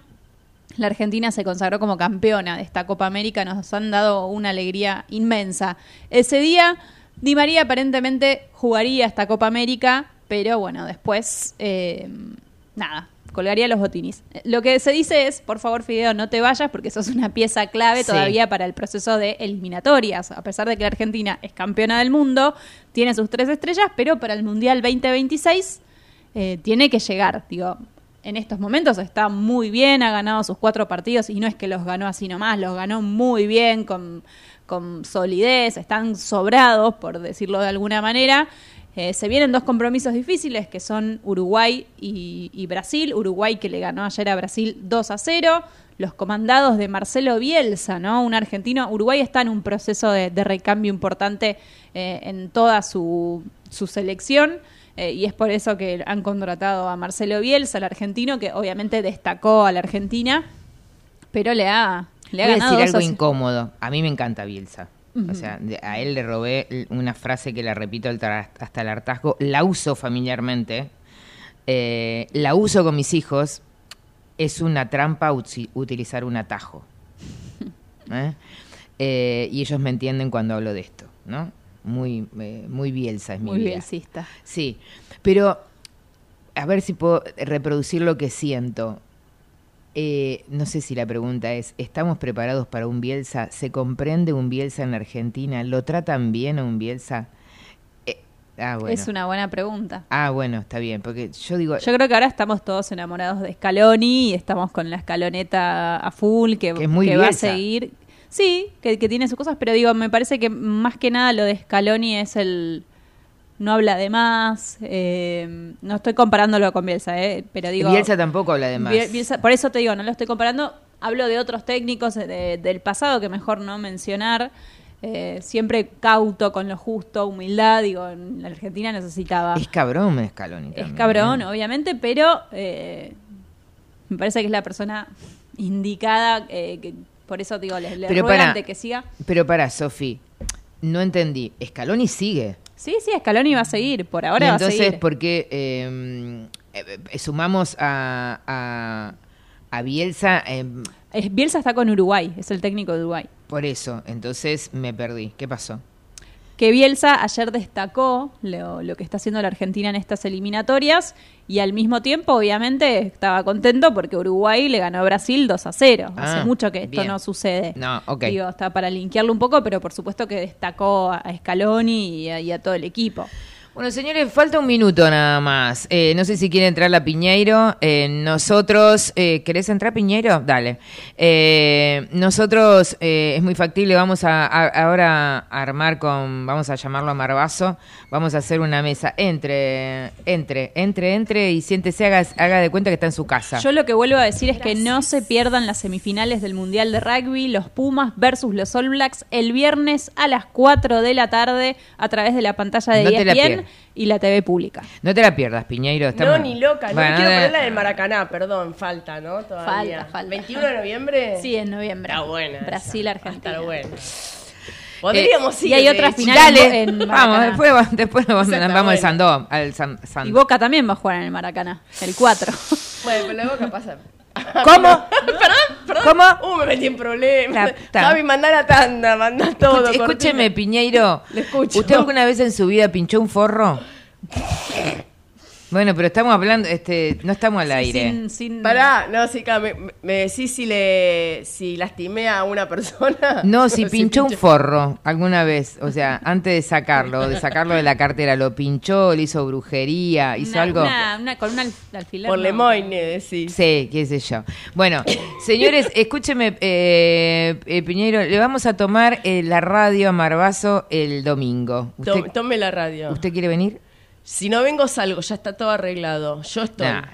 La Argentina se consagró como campeona de esta Copa América. Nos han dado una alegría inmensa. Ese día, Di María aparentemente jugaría esta Copa América, pero bueno, después, eh, nada, colgaría los botinis. Lo que se dice es, por favor, Fideo, no te vayas porque sos una pieza clave Sí. todavía para el proceso de eliminatorias. A pesar de que la Argentina es campeona del mundo, tiene sus tres estrellas, pero para el Mundial 2026 eh, tiene que llegar. Digo, en estos momentos está muy bien, ha ganado sus cuatro partidos y no es que los ganó así nomás, los ganó muy bien, con, con solidez, están sobrados, por decirlo de alguna manera. Eh, se vienen dos compromisos difíciles que son Uruguay y, Brasil. Uruguay que le ganó ayer a Brasil 2 a 0. Los comandados de Marcelo Bielsa, ¿no? Un argentino. Uruguay está en un proceso de, de recambio importante eh, en toda su, su selección. Eh, y es por eso que han contratado a Marcelo Bielsa, el argentino, que obviamente destacó a la Argentina, pero le ha, le ha Voy a ganado decir algo incómodo. A mí me encanta Bielsa. O sea, a él le robé una frase que la repito hasta el hartazgo. La uso familiarmente. Eh, la uso con mis hijos. Es una trampa uti- utilizar un atajo. ¿Eh? Eh, y ellos me entienden cuando hablo de esto, ¿no? Muy, eh, muy Bielsa es mi Muy vida. bielsista. Sí, pero a ver si puedo reproducir lo que siento. Eh, no sé si la pregunta es, ¿estamos preparados para un Bielsa? ¿Se comprende un Bielsa en Argentina? ¿Lo tratan bien a un Bielsa? Eh, ah, bueno. Es una buena pregunta. Ah, bueno, está bien, porque yo digo... Yo creo que ahora estamos todos enamorados de Scaloni y estamos con la escaloneta a full, que, Que es muy que va a seguir. Sí, que, que tiene sus cosas, pero digo, me parece que más que nada lo de Scaloni es el... No habla de más. eh, no estoy comparándolo con Bielsa, eh, pero digo... Bielsa tampoco habla de más. Bielsa- por eso te digo, no lo estoy comparando. Hablo de otros técnicos de- del pasado que mejor no mencionar. Eh, siempre cauto con lo justo, humildad. Digo, en la Argentina necesitaba. Es cabrón Scaloni Es cabrón, ¿eh? obviamente, pero eh, me parece que es la persona indicada. eh, que por eso digo, le, le Pero ruegan para- de que siga. Pero para, Sofi, no entendí. Scaloni sigue. Sí, sí, Scaloni va a seguir. Por ahora Y va a entonces, seguir. ¿por qué eh, eh, sumamos a, a, a Bielsa? eh, Bielsa está con Uruguay, es el técnico de Uruguay. por eso, entonces me perdí. ¿Qué pasó? Que Bielsa ayer destacó lo, lo que está haciendo la Argentina en estas eliminatorias y al mismo tiempo, obviamente, estaba contento porque Uruguay le ganó a Brasil 2 a 0. Ah, Hace mucho que esto bien. no sucede. No, ok. Digo, está para linkearlo un poco, pero por supuesto que destacó a Scaloni y a, y a todo el equipo. Bueno, señores, falta un minuto nada más. Eh, no sé si quiere entrar la Piñeiro. Eh, nosotros, eh, ¿querés entrar Piñeiro? Dale. Eh, nosotros, eh, es muy factible, vamos a, a- ahora a armar con, vamos a llamarlo a Marbazo, vamos a hacer una mesa. Entre, entre, entre, entre y siéntese, haga, haga de cuenta que está en su casa. Yo lo que vuelvo a decir es que no se pierdan las semifinales del Mundial de Rugby, los Pumas versus los All Blacks, el viernes a las 4 de la tarde a través de la pantalla de No te la ESPN pierdas. Y la TV pública. No te la pierdas, Piñeiro. No, ni loca. No Bueno, quiero de- ponerla del Maracaná, perdón, falta, ¿no? Todavía. Falta, falta. 21 de noviembre. Sí, en noviembre. Está buena. Brasil, Argentina. Está buena. Podríamos Eh, ir. y hay de otra hecho. final Dale, en vamos, Maracaná. después, después vamos, al. Sandó, al San, San- Y Boca también va a jugar en el Maracaná, el 4. Bueno, pero luego qué pasa. ¿Cómo? ¿Perdón? ¿Perdón? ¿Cómo? Uh, me metí en problemas. Javi, mandá la tanda, mandá todo. Escúcheme. Piñeiro. Le escucho. ¿Usted alguna vez en su vida pinchó un forro? Bueno, pero estamos hablando, este, no estamos al aire. Sin, sin- Pará, no, sí, claro, me, me decís si le si lastimé a una persona. No, si pinchó un forro alguna vez, o sea, antes de sacarlo, de sacarlo de la cartera, lo pinchó, le hizo brujería, hizo una- algo. una- una- con un al- alfiler. Por no. Lemoyne, decís. Sí, qué sé yo. Bueno, señores, escúcheme, eh, eh, Piñeiro, le vamos a tomar eh, la radio a Marbazo el domingo. ¿Usted, To- Tome la radio. ¿Usted quiere venir? Si no vengo, salgo. Ya está todo arreglado. Yo estoy. No, no, no,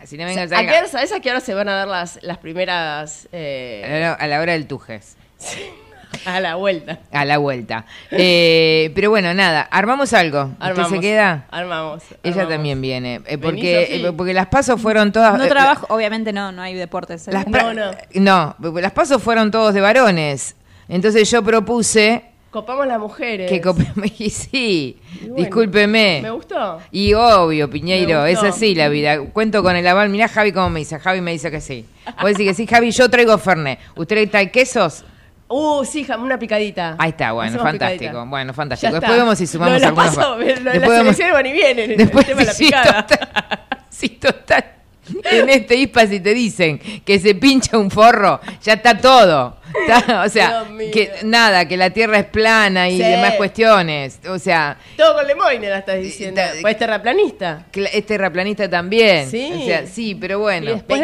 no. Si no O venga, sea, ¿a qué hora- ¿Sabes a qué hora se van a dar las, las primeras. eh, A la, a la hora del tujes. a la vuelta? A la vuelta. Eh, pero bueno, nada, armamos algo. ¿Usted Armamos. se queda? Armamos. Ella armamos. también viene. eh, porque, eh, porque las pasos fueron todas. No eh, trabajo, obviamente no, no hay deportes. Las No, no. no, las pasos fueron todos de varones. Entonces yo propuse Copamos las mujeres. que copemos. Y sí, Y bueno, discúlpeme. ¿Me gustó? Y obvio, Piñeiro, es así la vida. Cuento con el aval. Mirá Javi cómo me dice. Javi me dice que sí. Vos decís que sí, Javi, yo traigo Fernet. ¿Usted trae quesos? Uh, sí, una picadita. Ahí está, bueno, Hacemos fantástico. picadita. Bueno, fantástico. Después vemos si sumamos Lo la algunos paso, más. Lo de la Después vemos- van y vienen. el Después tema de la sí, picada. Sí, total. En este ISPA si te dicen que se pincha un forro, ya está todo. Está- o sea, que nada, que la tierra es plana y Sí. demás cuestiones. O sea, Todo con Lemoyne la estás diciendo. ta- Pues terraplanista. que la- es terraplanista también. Sí. O sea, sí, pero bueno. Y después Y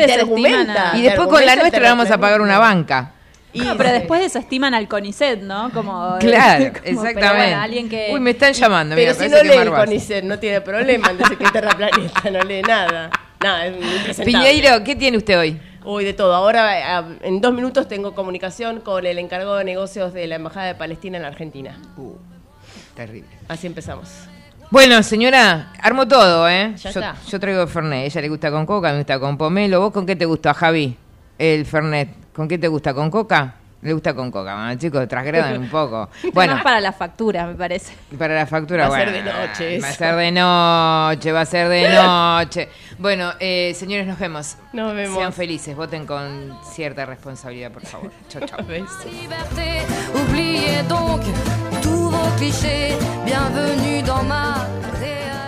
después con la nuestra le vamos a pagar una banca. Y No, pero después desestiman al CONICET, ¿no? Como, Claro, como- pero exactamente. bueno, alguien que... Uy, me están llamando. Pero mira, si no lee el. CONICET, no tiene problema. Entonces, que terraplanista, no lee nada. Nada, es. Piñeiro, ¿qué tiene usted hoy? Uy, de todo. Ahora, eh, en dos minutos, tengo comunicación con el encargado de negocios de la Embajada de Palestina en la Argentina. Terrible. Así empezamos. Bueno, señora, armo todo, ¿eh? Ya yo, está. yo traigo Fernet. Ella le gusta con coca, me gusta con pomelo. ¿Vos con qué te gusta, Javi? El Fernet. ¿Con qué te gusta? ¿Con coca? Le gusta con coca. Bueno, chicos, trasgradan un poco. Bueno, Más para la factura, me parece. para la factura, Va a ser bueno, de noche Va a ser de noche, va a ser de noche. Bueno, eh, señores, nos vemos. Nos vemos. Sean felices, voten con cierta responsabilidad, por favor. Chau, chau. liberté. Oubliez donc tous vos clichés. Bienvenue dans ma réalité.